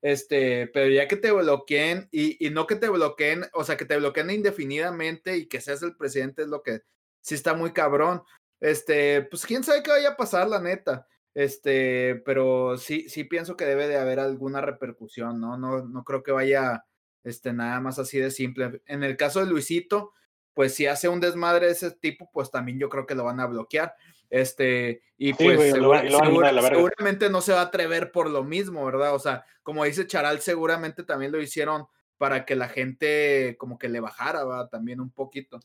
Este, pero ya que te bloqueen y, y no que te bloqueen, o sea, que te bloqueen indefinidamente y que seas el presidente es lo que sí está muy cabrón. Este, pues quién sabe qué vaya a pasar, la neta. Este, pero sí, sí pienso que debe de haber alguna repercusión, ¿no? No, no creo que vaya, este, nada más así de simple. En el caso de Luisito, pues si hace un desmadre de ese tipo, pues también yo creo que lo van a bloquear. Este, y Sí, pues güey, segura- lo segura- la seguramente no se va a atrever por lo mismo, ¿verdad? O sea, como dice Charal, seguramente también lo hicieron para que la gente como que le bajara, va, también un poquito.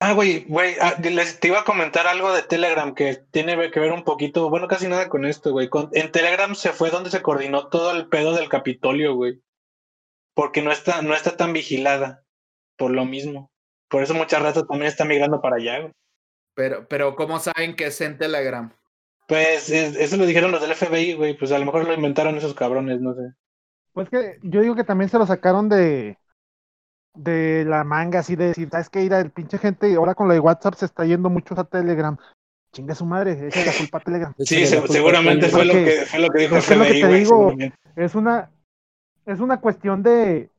Ah, güey, güey, ah, les te iba a comentar algo de Telegram que tiene que ver un poquito, bueno, casi nada con esto, güey. Con- en Telegram se fue donde se coordinó todo el pedo del Capitolio, güey. Porque no está, no está tan vigilada, por lo mismo. Por eso mucha raza también está migrando para allá, güey. Pero, pero ¿cómo saben que es en Telegram? Pues es- eso lo dijeron los del FBI, güey. Pues a lo mejor lo inventaron esos cabrones, no sé. Pues que yo digo que también se lo sacaron de de la manga, así de decir, ¿sabes qué? Ir el pinche gente, ahora con lo de WhatsApp se está yendo mucho a Telegram. Chinga su madre, echa la culpa a Telegram. Sí, se- culpa seguramente fue lo, que, fue lo que dijo el es que es lo que FBI, te güey. digo. Es una, es una cuestión de,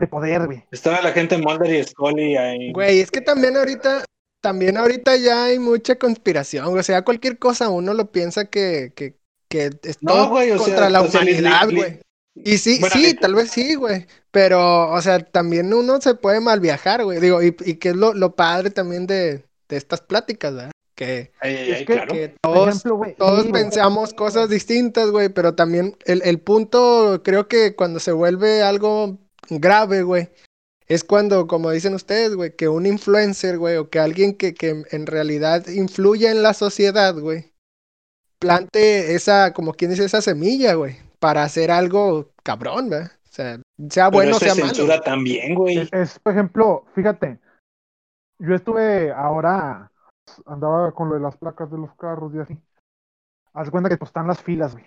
de poder, güey. Estaba la gente Mulder y Scully ahí. Güey, es que también ahorita, también ahorita ya hay mucha conspiración, güey. O sea, cualquier cosa uno lo piensa que, que, que es No, todo güey, o sea, contra la sea, humanidad, güey. Y sí, Bueno, sí, tal vez sí, güey. Pero, o sea, también uno se puede mal viajar, güey. Digo, y, y que es lo, lo padre también de, de estas pláticas, ¿verdad? Que, Ay, ay, Es ay, que- claro. que Por todos, ejemplo, todos sí, pensamos cosas distintas, güey, pero también el, el punto, creo que cuando se vuelve algo grave, güey, es cuando, como dicen ustedes, güey, que un influencer, güey, o que alguien que, que en realidad influya en la sociedad, güey, plante esa, como quien dice, esa semilla, güey, para hacer algo cabrón, ¿verdad? O sea, sea Pero bueno o eso sea es malo. censura también, güey. Es, es, por ejemplo, fíjate, yo estuve ahora, andaba con lo de las placas de los carros y así. Haz cuenta que pues están las filas, güey.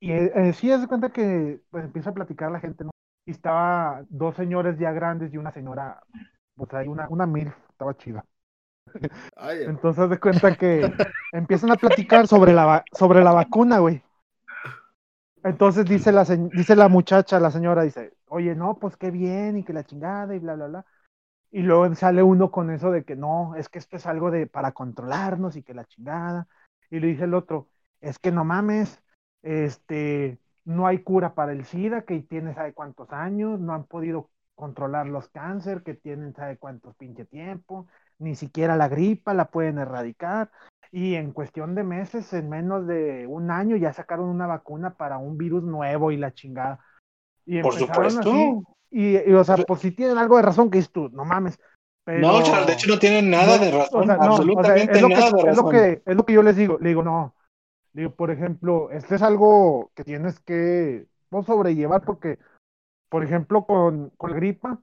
Y eh, sí, haz cuenta que pues, empieza a platicar la gente, ¿no? Y estaba dos señores ya grandes y una señora, o sea, una, una MILF, estaba chida. (laughs) Ay, Entonces de cuenta que empiezan a platicar sobre la, sobre la vacuna, güey. Entonces dice la, dice la muchacha, la señora, dice, oye, no, pues qué bien, y que la chingada, y bla, bla, bla. Y luego sale uno con eso de que no, es que esto es algo de para controlarnos y que la chingada. Y le dice el otro, es que no mames, este, no hay cura para el SIDA, que tiene sabe cuántos años, no han podido controlar los cáncer, que tienen sabe cuántos pinche tiempo, ni siquiera la gripa la pueden erradicar. Y en cuestión de meses, en menos de un año, ya sacaron una vacuna para un virus nuevo y la chingada. Y Por supuesto. así, y, y, o sea, pues si tienen algo de razón que dices tú, no mames. Pero... No, chaval, de hecho no tienen nada de razón, o sea, no, o sea, absolutamente es lo que- nada de es razón. lo que es lo que yo les digo, le digo, no. Digo, por ejemplo, esto es algo que tienes que no sobrellevar porque, por ejemplo, con, con la gripa,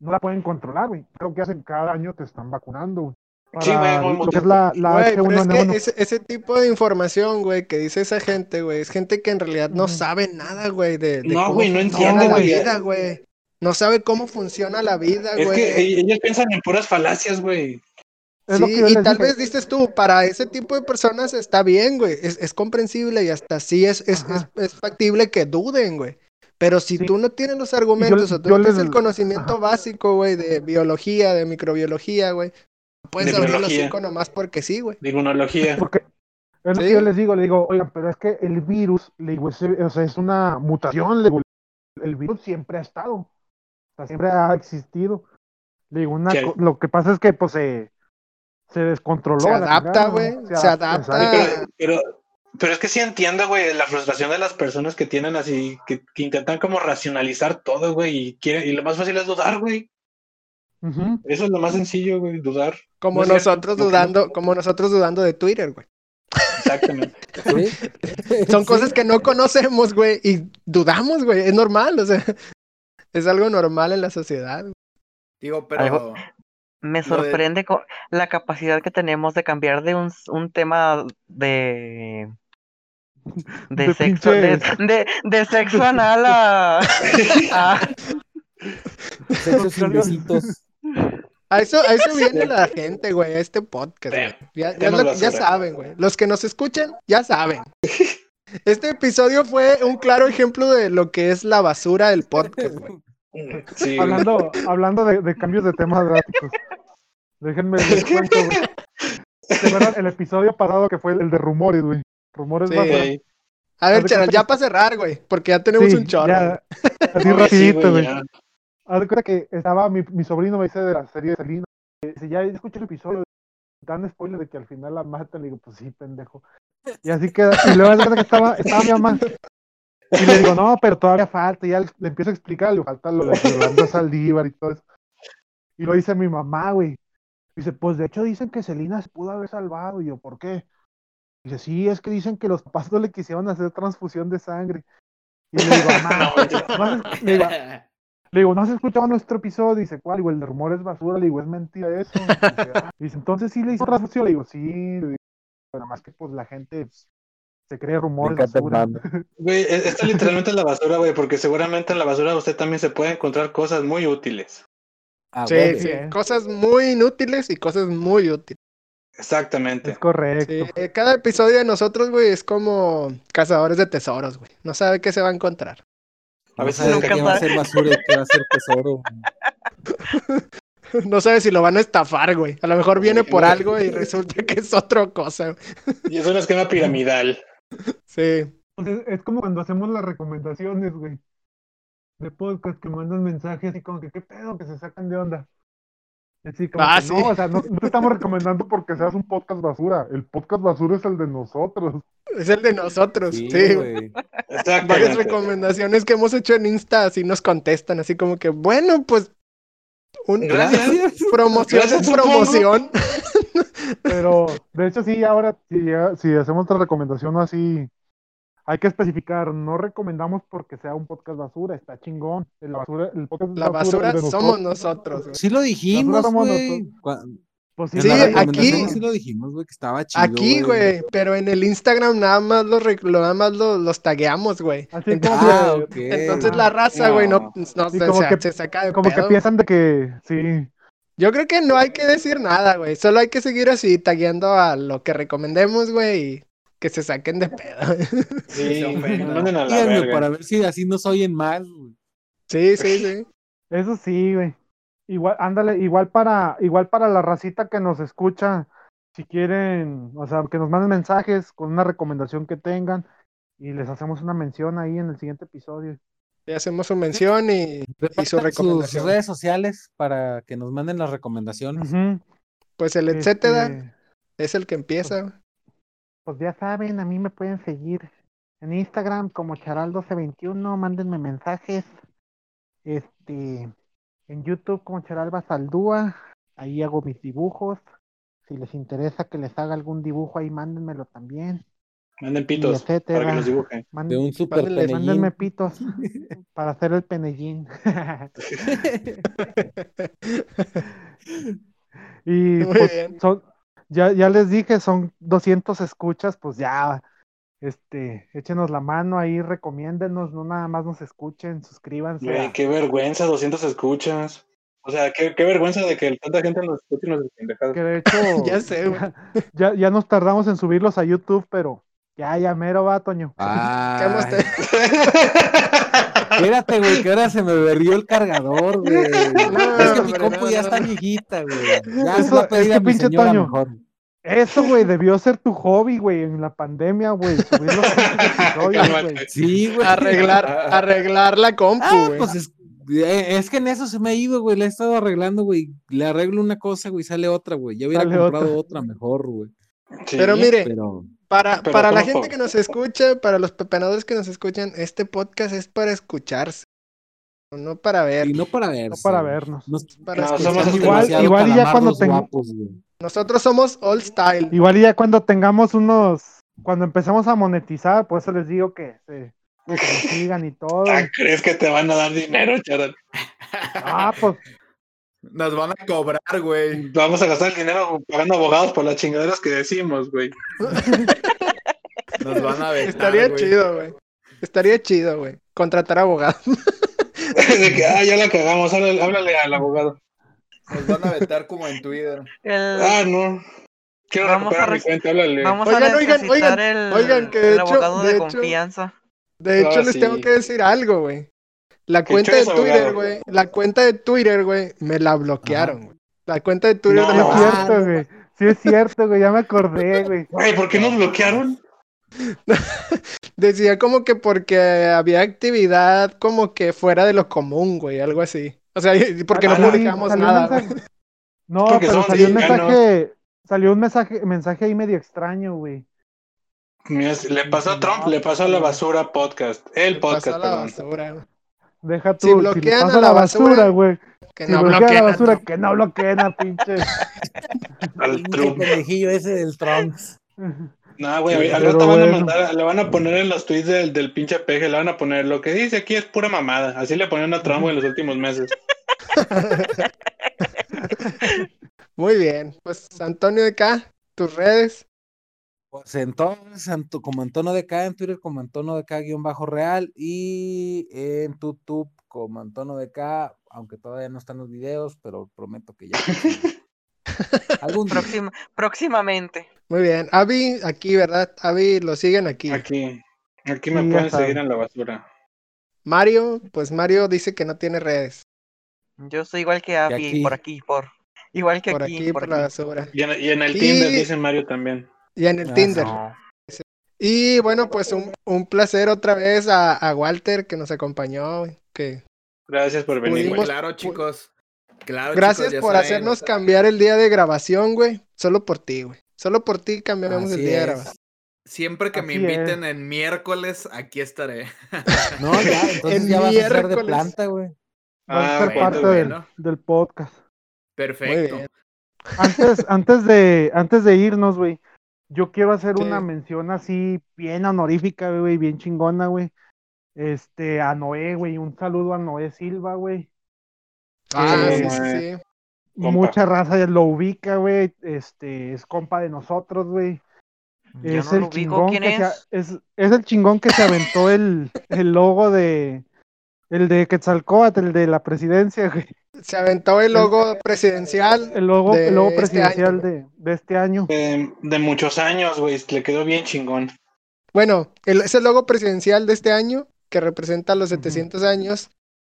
no la pueden controlar, güey. Creo que hacen cada año te están vacunando, güey. Sí, güey, lo que es la, la Güey, pero es que H1N1. ese, ese tipo de información, güey, que dice esa gente, güey, es gente que en realidad no sabe nada, güey, de, de No, cómo güey, no funciona entiende, la vida, güey. No sabe cómo funciona la vida, Es güey. que e- ellos piensan en puras falacias, güey. Es Sí, y tal dije. vez dices tú, para ese tipo de personas está bien, güey, es, es comprensible y hasta sí es, es, es, Ajá. es factible que duden, güey. Pero si Sí. tú no tienes los argumentos o tú no tienes les- el conocimiento ajá. básico, güey, de biología, de microbiología, güey, no puedes De abrir los cinco nomás porque sí, güey. De inmunología. (laughs) Porque es lo Sí. que yo les digo, le digo, oigan, pero es que el virus, le digo, es, o sea, es una mutación, le digo, el virus siempre ha estado, o sea, siempre ha existido. Le digo, una Sí. lo que pasa es que pues se, se descontroló. Se adapta, güey, ¿no? se adapta. Pero, pero, pero es que sí entiendo, güey, la frustración de las personas que tienen así, que, que intentan como racionalizar todo, güey, y quieren, y lo más fácil es dudar, güey. Eso es lo más sencillo, güey, dudar. Como No es cierto, nosotros no, dudando, como nosotros dudando de Twitter, güey. Exactamente. (laughs) ¿Sí? Son Sí. cosas que no conocemos, güey, y dudamos, güey. Es normal, o sea, (laughs) es algo normal en la sociedad. güey. Digo, pero Me de- sorprende la capacidad que tenemos de cambiar de un, un tema de (laughs) de, De sexo de, de- de sexo anal a, (laughs) a- Sexo sin besitos. A eso, a eso viene la (laughs) gente, güey, a este podcast, güey. Ya, ya, lo- ya saben, güey. Los que nos escuchan, ya saben. Este episodio fue un claro ejemplo de lo que es la basura del podcast, güey. Sí. Hablando, hablando de, de cambios de temas drásticos. Déjenme les cuento, güey. ¿Se acuerdan el episodio pasado que fue el de rumores, güey? Rumores Sí. A ver, cuenta ya que- para cerrar, güey, porque ya tenemos Sí, un chorro. ya, así (laughs) rapidito, güey. Haz de cuenta que estaba mi, mi sobrino me dice de la serie de que Dice, ya escuché el episodio. Dan spoiler de que al final la matan. Le digo, pues sí, pendejo. Y así queda. Y luego haz de cuenta que estaba, estaba mi mamá. Y le digo, no, pero todavía falta. Y ya le, empiezo a explicar, le falta lo de Yolanda Saldívar y todo eso. Y lo dice mi mamá, güey. Dice, pues de hecho dicen que Selena se pudo haber salvado. Y yo, ¿por qué? Dice, sí, es que dicen que los papás no le quisieron hacer transfusión de sangre. Y le digo, mamá, (laughs) ¿no has- le digo, le digo, ¿no has escuchado nuestro episodio? Dice, ¿cuál? Digo, el de rumores basura. Le digo, es mentira eso. Dice, "Ah". Entonces sí le hizo transfusión. Le digo, sí. Le digo, Nada más que pues la gente pues, se cree mame. (laughs) Güey, e- esto literalmente es la basura, güey, porque seguramente en la basura usted también se puede encontrar cosas muy útiles. Ah, Sí, sí, eh. cosas muy inútiles y cosas muy útiles. Exactamente. Es correcto. Sí, eh, cada episodio de nosotros, güey, es como cazadores de tesoros, güey. No sabe qué se va a encontrar. A veces veces nunca qué va a sabe. ser basura y qué va a ser tesoro. (laughs) No sabe si lo van a estafar, güey. A lo mejor viene por algo y resulta que es otra cosa. güey. Y es un esquema piramidal. Sí. Es, es como cuando hacemos las recomendaciones, güey. De podcast que mandan mensajes así como que, ¿qué pedo? Que se sacan de onda. Así como Ah, que sí. no, o sea, no, no te estamos recomendando porque seas un podcast basura. El podcast basura es el de nosotros. Es el de nosotros. Sí, güey. güey. (laughs) Varias recomendaciones que hemos hecho en Insta así nos contestan, así como que, bueno, pues. Un, Gracias. (laughs) promoción Gracias, promoción. (laughs) Pero, de hecho, sí, ahora, si, si hacemos otra recomendación así, hay que especificar, no recomendamos porque sea un podcast basura, está chingón. El, basura, el podcast La basura de somos nosotros. nosotros. güey. Sí lo dijimos, Basura güey. Pues Sí, la aquí- Sí lo dijimos, güey, que estaba chido. Aquí, güey, pero en el Instagram nada más los, lo- nada más los, los tagueamos, güey. Entonces, Ah, que- ok. entonces la raza, güey, no, no Sí, se, como se- que- se saca de Como que pedo. piensan de que, sí, Yo creo que no hay que decir nada, güey. Solo hay que seguir así, tagueando a lo que recomendemos, güey, y que se saquen de pedo. (laughs) Sí, ofendan. manden a la Díganme verga. para ver si así nos oyen güey. Sí, sí, sí. eso sí, güey. Igual, ándale, igual para, igual para la racita que nos escucha, si quieren, o sea, que nos manden mensajes con una recomendación que tengan y les hacemos una mención ahí en el siguiente episodio. Y hacemos su mención y, y su Repartan sus redes sociales para que nos manden las recomendaciones. Pues el etcétera Este, es el que empieza. güey. pues ya saben, a mí me pueden seguir en Instagram como charal1221, mándenme mensajes. Este, en YouTube como Charalba Saldúa, ahí hago mis dibujos. Si les interesa que les haga algún dibujo ahí, mándenmelo también. Manden pitos para que los dibujen. De un super penellín. Mándenme pitos (laughs) para hacer el penellín. (laughs) y Muy pues bien. son, ya, ya les dije, son 200 escuchas, pues ya, este, échenos la mano ahí, recomiéndenos, no nada más nos escuchen, suscríbanse. Güey, qué vergüenza, 200 escuchas. O sea, qué, qué vergüenza de que tanta gente nos escuche y nos pendejadas. que de hecho, (laughs) Ya sé, güey. ya, ya nos tardamos en subirlos a YouTube, pero ya, ya mero va, Toño. Ah, ¿Qué hemos te- espérate, güey, que ahora se me berrió el cargador, güey. es que mi compu no, ya no, está viejita, güey. Ya Eso- es que a mi pinche señora Toño. mejor. Eso, güey, debió ser tu hobby, güey, en la pandemia, güey, subir los episodios, (laughs) güey. Sí, güey. Arreglar, arreglar la compu, Ah, güey. pues es, eh, es que en eso se me ha ido, güey. Le he estado arreglando, güey. Le arreglo una cosa, güey, sale otra, güey. Ya hubiera Sale comprado otra. otra mejor, güey. Sí. Pero mire, Pero para, pero para la ¿cómo gente que nos escucha, para los pepenadores que nos escuchan, este podcast es para escucharse, no para ver. y no para ver. No para vernos. para No, escuchar. somos Igual- igual y ya cuando güey. Nosotros somos old style. Igual y ya cuando tengamos unos, cuando empecemos a monetizar, por eso les digo que se nos sigan y todo. (laughs) ¿Crees que te van a dar dinero, charal? Ah, pues Nos van a cobrar, güey. Vamos a gastar el dinero pagando abogados por las chingaderas que decimos, güey. (laughs) Nos van a vetar, Estaría chido, güey. Estaría chido, güey. Contratar abogados. (laughs) De que, ah, ya la cagamos, háblale, háblale al abogado. Nos van a vetar como en Twitter. El- Ah, no. Quiero Vamos recuperar a mi cuenta, háblale. Vamos Oigan, a oigan, necesitar oigan, el, oigan, que de el hecho- abogado de, de hecho- confianza. De hecho, Ah, les sí. tengo que decir algo, güey. La cuenta de Twitter, güey. La cuenta de Twitter, güey, me la bloquearon, güey. La cuenta de Twitter No. de la es cierto, güey. Sí es cierto, güey. Ya me acordé, güey. Güey, ¿por qué nos bloquearon? (laughs) Decía como que porque había actividad como que fuera de lo común, güey, algo así. O sea, porque no Ah, publicamos nada. mensaje- güey. No, Porque pero salió un mensaje. Salió un mensaje, mensaje ahí medio extraño, güey. Mira, Le pasó a Trump, le pasó a la basura podcast. El Me pasó podcast, a la perdón. basura, güey. Deja Si tú, si, bloquean pasa a la basura, güey. Que Si no bloquea bloqueen la basura, Trump. que no bloqueen a pinche. (laughs) Al Trump. pendejillo ese del Trunks. No, güey, Sí, al rato van a bueno. mandar, le van a poner en los tweets del, del pinche peje, le van a poner lo que dice aquí es pura mamada. Así le ponían a Trump en los últimos meses. (laughs) Muy bien. Pues Antonio de acá, tus redes. Pues entonces, como Antonio de K en Twitter, como Antonio de K guion bajo real y en YouTube como Antonio de K, aunque todavía no están los videos, pero prometo que ya. (laughs) Algún día. Próxima- próximamente. Muy bien. Avi, aquí, ¿verdad? Avi, lo siguen aquí. Aquí, aquí me pueden seguir en la basura. Mario, pues Mario dice que no tiene redes. Yo soy igual que Avi, por aquí, por. Igual que Por aquí, aquí, por por la aquí. basura. Y en, y en el Y- Tinder dice Mario también. Y en el Ah, Tinder. No. Y bueno, pues un, un placer otra vez a, a Walter que nos acompañó. Que Gracias por venir. Pudimos- güey. Claro, chicos. Claro, gracias chicos, ya por saben. hacernos cambiar el día de grabación, güey. Solo por ti, güey. Solo por ti cambiamos el día de es. grabación. Siempre que me inviten en miércoles, aquí estaré. (laughs) No, ya, (laughs) entonces En ya vas a ser de miércoles. planta, güey. Va a Ah, ser bueno, parte bueno. del, del podcast. Perfecto. (laughs) Antes, antes de, antes de irnos, güey, yo quiero hacer Sí. una mención así bien honorífica, güey, bien chingona, güey. Este, a Noé, güey, un saludo a Noé Silva, güey. Ah, Eh, sí, sí, sí. Compa. Mucha raza ya lo ubica, güey. Este, es compa de nosotros, güey. Es no el lo ubico. chingón ¿Quién que se es, es el chingón que se aventó el, el logo de el de Quetzalcóatl, el de la presidencia, (laughs) güey. Se aventó el logo presidencial. El logo, De el logo este presidencial año. de, de este año. De, de muchos años, güey. Le quedó bien chingón. Bueno, el, es el logo presidencial de este año que representa los Ujú. 700 años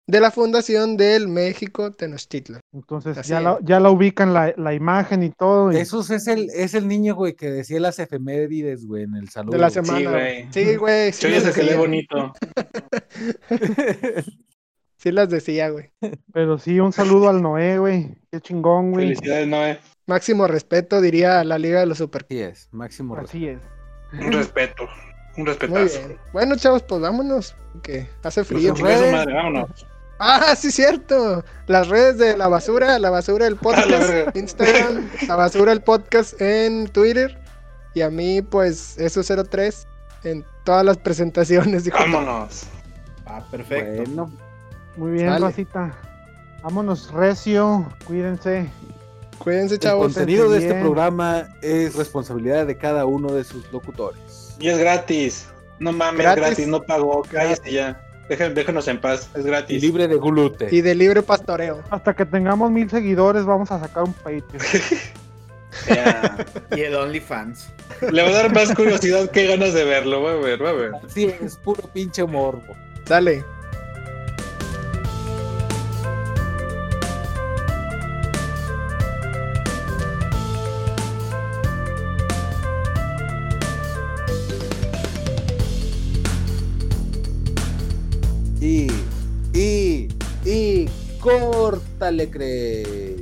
de la fundación del México Tenochtitlan. Entonces Así ya la, es. ya la ubican la, la imagen y todo. y- Jesús es el, es el niño, güey, que decía las efemérides, güey, en el saludo. De la güey. semana. güey. Sí, güey. Sí, el que lee bonito. (laughs) (laughs) Sí las decía, güey. Pero sí, un saludo al Noé, güey. Qué chingón, güey. Felicidades, Noé. Máximo respeto, diría la Liga de los Super. Así es, máximo respeto. Así es. Un respeto. Un Muy respetazo. bien. Bueno, chavos, pues vámonos. Que hace Pues, frío. redes. madre, vámonos. Ah, sí, cierto. Las redes de la basura, la basura del (laughs) podcast. Instagram, la basura del podcast en Twitter. Y a mí, pues, eso 03 en todas las presentaciones. Vámonos. Ah, perfecto. Bueno, Muy bien, Sale. Rosita. Vámonos, Recio. Cuídense. Cuídense, el chavos. contenido de este programa es responsabilidad de cada uno de sus locutores. Y es gratis. No mames, Gratis. gratis, no pagó. Cállate ya. Dejen- déjenos en paz. Es Y gratis. libre de gluten. Y de libre pastoreo. Hasta que tengamos mil seguidores, vamos a sacar un Patreon. (laughs) Ya. Y el OnlyFans. Le va a dar más curiosidad que ganas de verlo. Va a ver, va a ver. Sí, es puro pinche morbo. Dale. Córtale, cree.